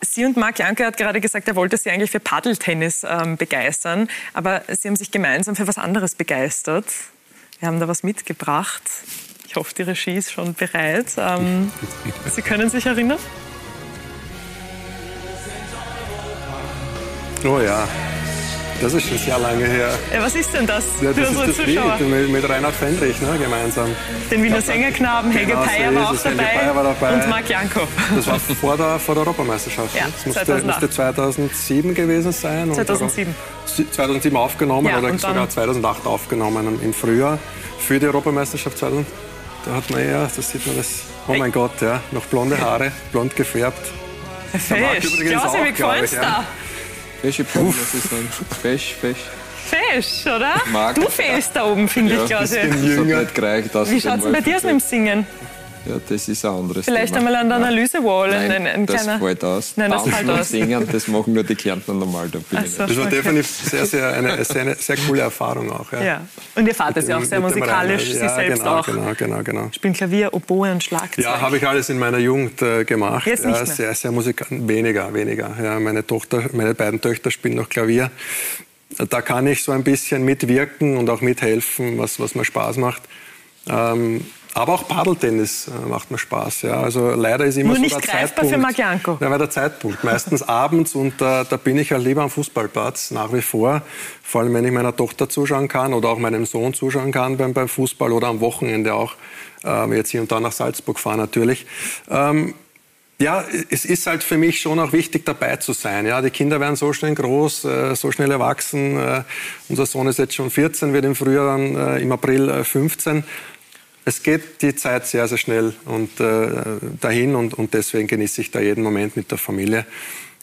Sie und Marc Janke hat gerade gesagt, er wollte Sie eigentlich für Paddeltennis ähm, begeistern, aber Sie haben sich gemeinsam für was anderes begeistert. Wir haben da was mitgebracht. Ich hoffe, die Regie ist schon bereit. Ähm, Sie können sich erinnern? Oh ja, das ist schon sehr lange her. Ja, was ist denn das Ja, für das unsere ist das Zuschauer? Lied mit, mit Reinhard Fendrich ne, gemeinsam. Den Wiener Sängerknaben, Helge Genau Peyer ist war auch dabei, war dabei. und Marc Janko. Das war vor der, vor der Europameisterschaft. Ja, das musste, 2008. musste 2007 gewesen sein. und 2007. Euro- 2007 aufgenommen Ja, oder sogar 2008 aufgenommen im Frühjahr für die Europameisterschaft 2000. Da hat man ja, das sieht man das. Oh mein Gott, ja, noch blonde Haare, blond gefärbt. Übrigens Klausi, auch, wie ich, da? Ja. Fesche Probe, muss ich sagen. Fesch, fesch. Fesch, oder? Mag- Du fehlst da oben, finde Ja, ich, bisschen jünger. Das hat nicht gereicht, Wie schaut's denn bei dir aus mit dem Singen? Ja, das ist ein anderes Vielleicht Thema. einmal an der Analysewall Nein, ein, ein das kleiner... fällt aus. Nein, das fällt aus. Singen, das machen nur die Kärntner normal. Da bin so. Das war Okay. definitiv sehr, sehr, eine, sehr, eine sehr coole Erfahrung auch. Ja. Ja. Und ihr Vater ist ja auch sehr musikalisch, Rainer. Sie ja, selbst genau, auch. Genau, genau, genau. Spielen Klavier, Oboe und Schlagzeug. Ja, habe ich alles in meiner Jugend äh, gemacht. Jetzt nicht ja, mehr. Sehr, sehr musikal. Weniger, weniger. Ja, meine, Tochter, meine beiden Töchter spielen noch Klavier. Da kann ich so ein bisschen mitwirken und auch mithelfen, was, was mir Spaß macht. Ähm, aber auch Paddeltennis äh, macht mir Spaß. Ja. Also leider ist immer Nur so nicht der greifbar Zeitpunkt. für Marc Janko. Ja, weil der Zeitpunkt. Meistens abends und äh, da bin ich halt lieber am Fußballplatz nach wie vor. Vor allem, wenn ich meiner Tochter zuschauen kann oder auch meinem Sohn zuschauen kann beim, beim Fußball oder am Wochenende auch. Äh, jetzt hier und da nach Salzburg fahren natürlich. Ähm, ja, es ist halt für mich schon auch wichtig, dabei zu sein. Ja, die Kinder werden so schnell groß, äh, so schnell erwachsen. Äh, unser Sohn ist jetzt schon 14, wird im Frühjahr dann im April äh, 15. Es geht die Zeit sehr, sehr schnell und äh, dahin und, und deswegen genieße ich da jeden Moment mit der Familie.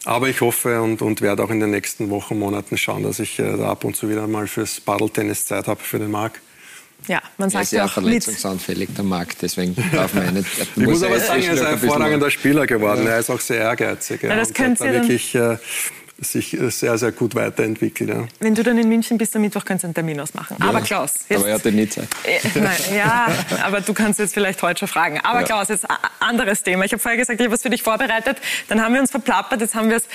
Aber ich hoffe und, und werde auch in den nächsten Wochen, Monaten schauen, dass ich äh, da ab und zu wieder mal fürs Paddeltennis Zeit habe für den Marc. Ja, man Er sagt ist ja ja auch verletzungsanfällig, der Marc, deswegen darf man nicht. Ich muss aber sagen, er ist ein hervorragender Spieler geworden. Er ist auch sehr ehrgeizig. Ja, das und könnt hat da wirklich äh, sich äh, sehr, sehr gut weiterentwickelt. Ja. Wenn du dann in München bist am Mittwoch, kannst du einen Termin ausmachen. Aber Klaus, jetzt, Aber er hatte nie Zeit. Äh, Nein, ja, aber du kannst jetzt vielleicht heute schon fragen. Aber Ja. Klaus, jetzt ein anderes Thema. Ich habe vorher gesagt, ich habe was für dich vorbereitet. Dann haben wir uns verplappert. Jetzt haben wir es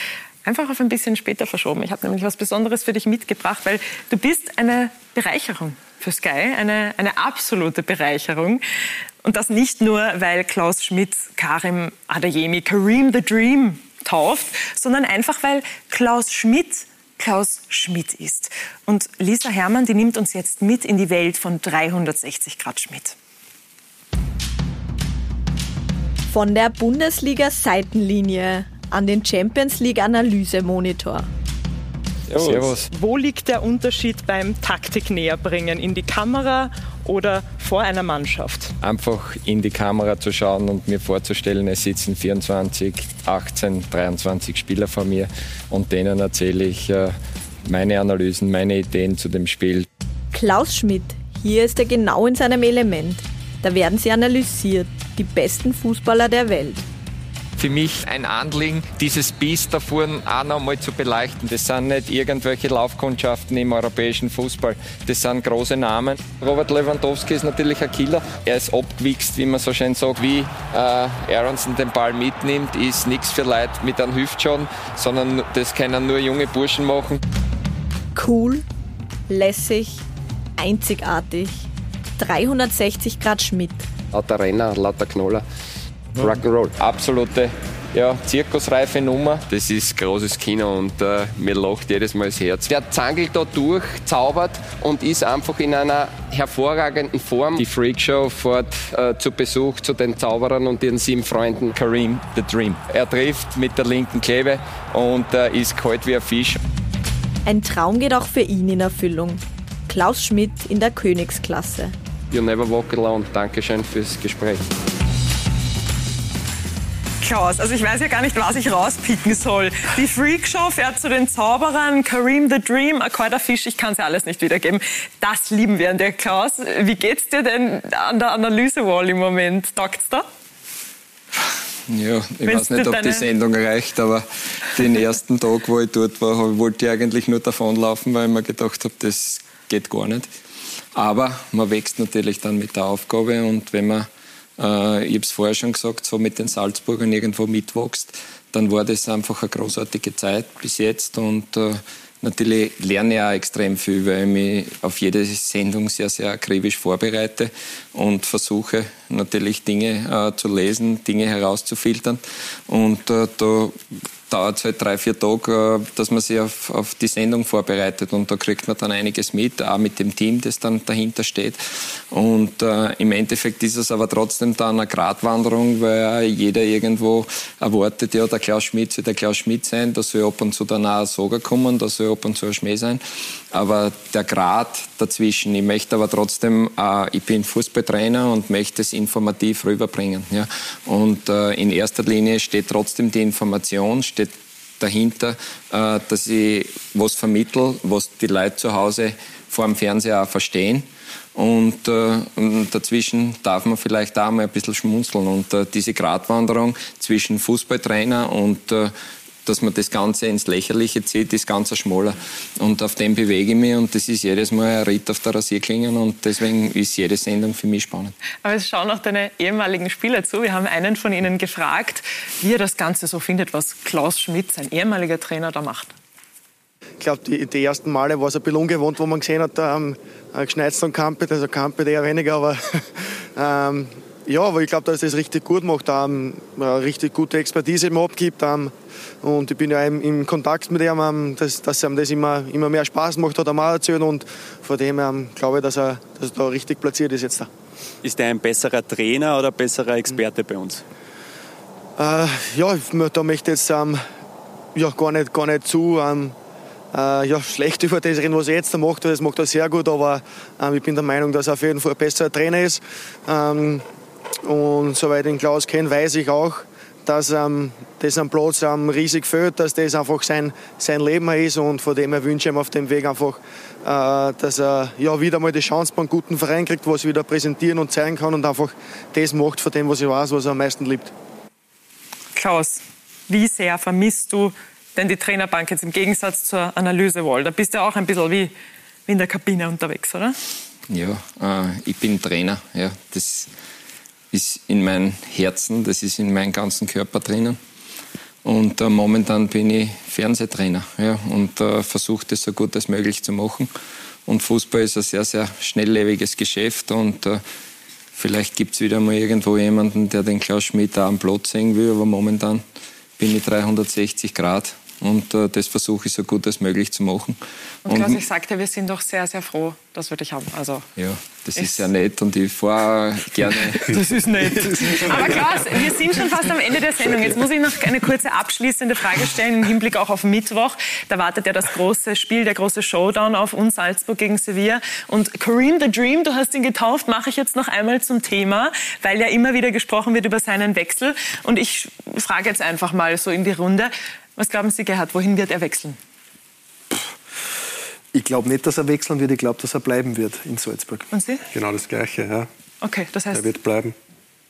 einfach auf ein bisschen später verschoben. Ich habe nämlich was Besonderes für dich mitgebracht, weil du bist eine Bereicherung für Sky, eine, eine absolute Bereicherung. Und das nicht nur, weil Klaus Schmidt Karim Adeyemi Kareem the Dream tauft, sondern einfach, weil Klaus Schmidt Klaus Schmidt ist. Und Lisa Herrmann, die nimmt uns jetzt mit in die Welt von 360 Grad Schmidt. Von der Bundesliga-Seitenlinie an den Champions League-Analysemonitor. Servus. Wo liegt der Unterschied beim Taktik näherbringen? In die Kamera oder vor einer Mannschaft? Einfach in die Kamera zu schauen und mir vorzustellen, es sitzen 24, 18, 23 Spieler vor mir und denen erzähle ich äh, meine Analysen, meine Ideen zu dem Spiel. Klaus Schmidt, hier ist er genau in seinem Element. Da werden sie analysiert, die besten Fußballer der Welt. Für mich ein Anliegen, dieses Biest da vorne auch noch mal zu beleuchten. Das sind nicht irgendwelche Laufkundschaften im europäischen Fußball. Das sind große Namen. Robert Lewandowski ist natürlich ein Killer. Er ist abgewichst, wie man so schön sagt. Wie äh, Aronson den Ball mitnimmt, ist nichts für Leute mit einem Hüftschaden, sondern das können nur junge Burschen machen. Cool, lässig, einzigartig. 360 Grad Schmidt. Lauter Renner, lauter Knoller. Rock'n'Roll. Absolute ja, zirkusreife Nummer. Das ist großes Kino und äh, mir lacht jedes Mal das Herz. Der zangelt da durch, zaubert und ist einfach in einer hervorragenden Form. Die Freakshow fährt äh, zu Besuch zu den Zauberern und ihren sieben Freunden. Kareem the Dream. Er trifft mit der linken Klebe und äh, ist kalt wie ein Fisch. Ein Traum geht auch für ihn in Erfüllung. Klaus Schmidt in der Königsklasse. You never walk alone. Dankeschön fürs Gespräch. Klaus, also ich weiß ja gar nicht, was ich rauspicken soll. Die Freakshow fährt zu den Zauberern, Kareem the Dream, kalter Fisch, ich kann es ja alles nicht wiedergeben. Das lieben wir an dir, Klaus. Wie geht's dir denn an der Analysewall im Moment? Taugt's da? Ja, ich Wenn's weiß nicht, ob die Sendung reicht, aber den ersten Tag, wo ich dort war, wollte ich eigentlich nur davonlaufen, weil ich mir gedacht habe, das geht gar nicht. Aber man wächst natürlich dann mit der Aufgabe und wenn man, äh, ich habe es vorher schon gesagt, so mit den Salzburgern irgendwo mitwächst, dann war das einfach eine großartige Zeit bis jetzt und äh, Natürlich lerne ich auch extrem viel, weil ich mich auf jede Sendung sehr, sehr akribisch vorbereite und versuche natürlich Dinge äh, zu lesen, Dinge herauszufiltern. Und da dauert es halt drei, vier Tage, äh, dass man sich auf, auf die Sendung vorbereitet. Und da kriegt man dann einiges mit, auch mit dem Team, das dann dahinter steht. Und äh, im Endeffekt ist es aber trotzdem dann eine Gratwanderung, weil jeder irgendwo erwartet, ja, der Klaus Schmidt soll der Klaus Schmidt sein, da soll ab und zu dann auch ein Soger kommen, da soll ab und zu ein Schmäh sein. Aber der Grad dazwischen, ich möchte aber trotzdem, äh, ich bin Fußballtrainer und möchte es informativ rüberbringen. Ja? Und äh, in erster Linie steht trotzdem die Information, steht dahinter, äh, dass ich was vermittel, was die Leute zu Hause vor dem Fernseher auch verstehen. Und, äh, und dazwischen darf man vielleicht auch mal ein bisschen schmunzeln. Und äh, diese Gratwanderung zwischen Fußballtrainer und äh, dass man das Ganze ins Lächerliche zieht, ist ganz ein schmaler. Und auf dem bewege ich mich und das ist jedes Mal ein Ritt auf der Rasierklinge und deswegen ist jede Sendung für mich spannend. Aber es schauen auch deine ehemaligen Spieler zu. Wir haben einen von ihnen gefragt, wie er das Ganze so findet, was Klaus Schmidt, sein ehemaliger Trainer, da macht. Ich glaube, die, die, ersten Male war es ein bisschen ungewohnt, wo man gesehen hat, ähm, geschneit und Kampet, also Kampet eher weniger, aber ähm, ja, aber ich glaube, dass er das richtig gut macht, ähm, eine richtig gute Expertise im abgibt. Ähm, und ich bin ja im Kontakt mit ihm, ähm, dass, dass ihm das immer, immer mehr Spaß macht, hat er mal erzählt. Und von dem ähm, glaube ich, dass er, dass er da richtig platziert ist jetzt. Da. Ist er ein besserer Trainer oder ein besserer Experte bei uns? Äh, ja, da möchte ich jetzt ähm, ja, gar, nicht, gar nicht zu ähm, äh, ja, schlecht über das reden, was er jetzt macht. Das macht er sehr gut, aber ähm, ich bin der Meinung, dass er auf jeden Fall ein besserer Trainer ist. Ähm, und soweit ich den Klaus kenne, weiß ich auch, dass ähm, das am Platz ähm, riesig fehlt, dass das einfach sein, sein Leben ist und von dem her wünsche ich ihm auf dem Weg einfach, äh, dass er ja, wieder mal die Chance bei einem guten Verein kriegt, was er wieder präsentieren und zeigen kann und einfach das macht von dem, was ich weiß, was er am meisten liebt. Klaus, wie sehr vermisst du denn die Trainerbank jetzt im Gegensatz zur Analysewall? Da bist du auch ein bisschen wie, wie in der Kabine unterwegs, oder? Ja, äh, ich bin Trainer. Ja, das ist in meinem Herzen, das ist in meinem ganzen Körper drinnen. Und äh, momentan bin ich Fernsehtrainer ja, und äh, versuche das so gut als möglich zu machen. Und Fußball ist ein sehr, sehr schnelllebiges Geschäft und äh, vielleicht gibt es wieder mal irgendwo jemanden, der den Klaus Schmidt auch am Platz sehen will, aber momentan bin ich 360 Grad und äh, das versuche ich so gut als möglich zu machen. Und Klaus, ich sagte, wir sind doch sehr, sehr froh, dass wir dich haben. Also, ja, das ist sehr nett und ich fahre gerne. das ist nett. Aber Klaus, wir sind schon fast am Ende der Sendung. Jetzt muss ich noch eine kurze abschließende Frage stellen im Hinblick auch auf Mittwoch. Da wartet ja das große Spiel, der große Showdown auf uns, Salzburg gegen Sevilla. Und Kareem the Dream, du hast ihn getauft, mache ich jetzt noch einmal zum Thema, weil ja immer wieder gesprochen wird über seinen Wechsel. Und ich frage jetzt einfach mal so in die Runde. Was glauben Sie, Gerhard, wohin wird er wechseln? Ich glaube nicht, dass er wechseln wird. Ich glaube, dass er bleiben wird in Salzburg. Und Sie? Genau das Gleiche, ja. Okay, das heißt. Er wird bleiben.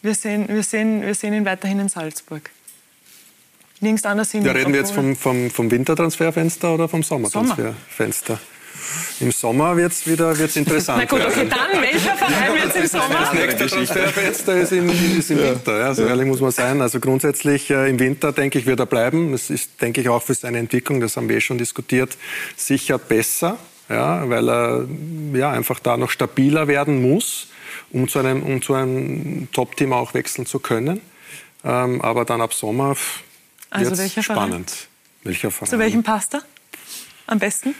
Wir sehen, wir sehen, wir sehen ihn weiterhin in Salzburg. Nirgends anders hin. Ja, reden wir jetzt vom, vom, vom Wintertransferfenster oder vom Sommertransferfenster? Sommer. Im Sommer wird es wieder wird's interessant. Na gut, okay, dann welcher Verein wird es im Sommer? Das nächste Transferfenster ist im, ist im Winter, ja, so ehrlich muss man sein. Also grundsätzlich äh, im Winter, denke ich, wird er bleiben. Das ist, denke ich, auch für seine Entwicklung, das haben wir eh schon diskutiert, sicher besser, ja, weil er ja, einfach da noch stabiler werden muss, um zu einem, um zu einem Top-Team auch wechseln zu können. Ähm, aber dann ab Sommer wird also es spannend. Welcher Verein? Zu welchem passt er am besten?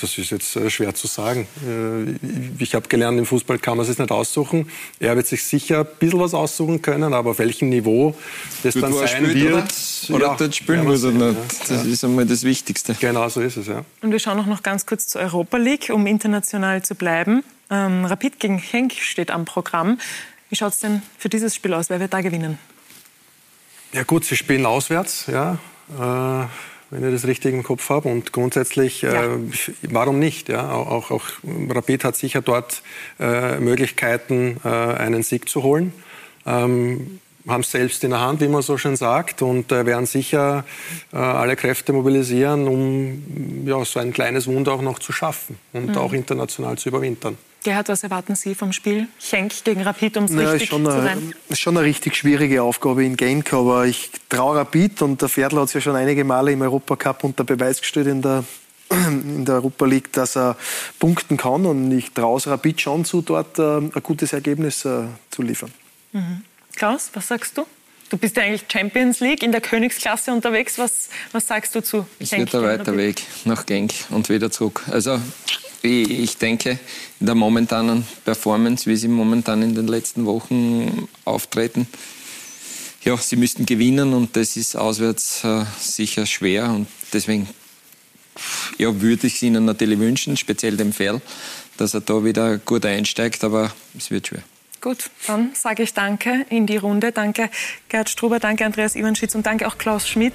Das ist jetzt äh, schwer zu sagen. Äh, ich habe gelernt, im Fußball kann man es nicht aussuchen. Er wird sich sicher ein bisschen was aussuchen können, aber auf welchem Niveau das dann sein spielt, wird. Oder, oder ja, dort spielen muss er nicht. Das ist einmal das Wichtigste. Genau so ist es, ja. Und wir schauen auch noch ganz kurz zur Europa League, um international zu bleiben. Ähm, Rapid gegen Henk steht am Programm. Wie schaut es denn für dieses Spiel aus? Wer wird da gewinnen? Ja gut, sie spielen auswärts, ja. Äh, wenn ich das richtig im Kopf habe. Und grundsätzlich, äh, ja. äh, warum nicht? Ja? Auch, auch, Rapid hat sicher dort äh, Möglichkeiten, äh, einen Sieg zu holen. Ähm, haben es selbst in der Hand, wie man so schön sagt, und äh, werden sicher äh, alle Kräfte mobilisieren, um ja, so ein kleines Wunder auch noch zu schaffen und mhm. auch international zu überwintern. Gerhard, was erwarten Sie vom Spiel Schenk gegen Rapid, um es naja, richtig schon zu sein? Das ist schon eine richtig schwierige Aufgabe in Genk, aber ich traue Rapid und der Pferdl hat es ja schon einige Male im Europacup unter Beweis gestellt in der, in der Europa League, dass er punkten kann und ich traue es Rapid schon zu, dort äh, ein gutes Ergebnis äh, zu liefern. Mhm. Klaus, was sagst du? Du bist ja eigentlich Champions League in der Königsklasse unterwegs. Was, was sagst du zu Es wird ein weiter Weg nach Genk und wieder zurück. Also ich denke, in der momentanen Performance, wie sie momentan in den letzten Wochen auftreten, ja, sie müssten gewinnen und das ist auswärts äh, sicher schwer und deswegen ja, würde ich es ihnen natürlich wünschen, speziell dem Ferl, dass er da wieder gut einsteigt, aber es wird schwer. Gut, dann sage ich Danke in die Runde. Danke Gerd Struber, danke Andreas Iwanschitz und danke auch Klaus Schmidt,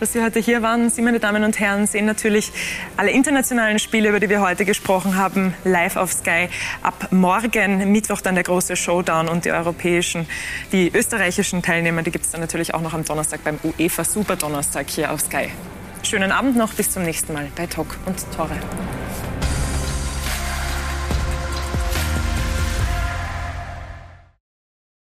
dass Sie heute hier waren. Sie, meine Damen und Herren, sehen natürlich alle internationalen Spiele, über die wir heute gesprochen haben, live auf Sky. Ab morgen, Mittwoch, dann der große Showdown und die europäischen, die österreichischen Teilnehmer, die gibt es dann natürlich auch noch am Donnerstag beim UEFA Super Donnerstag hier auf Sky. Schönen Abend noch, bis zum nächsten Mal bei Talk und Tore.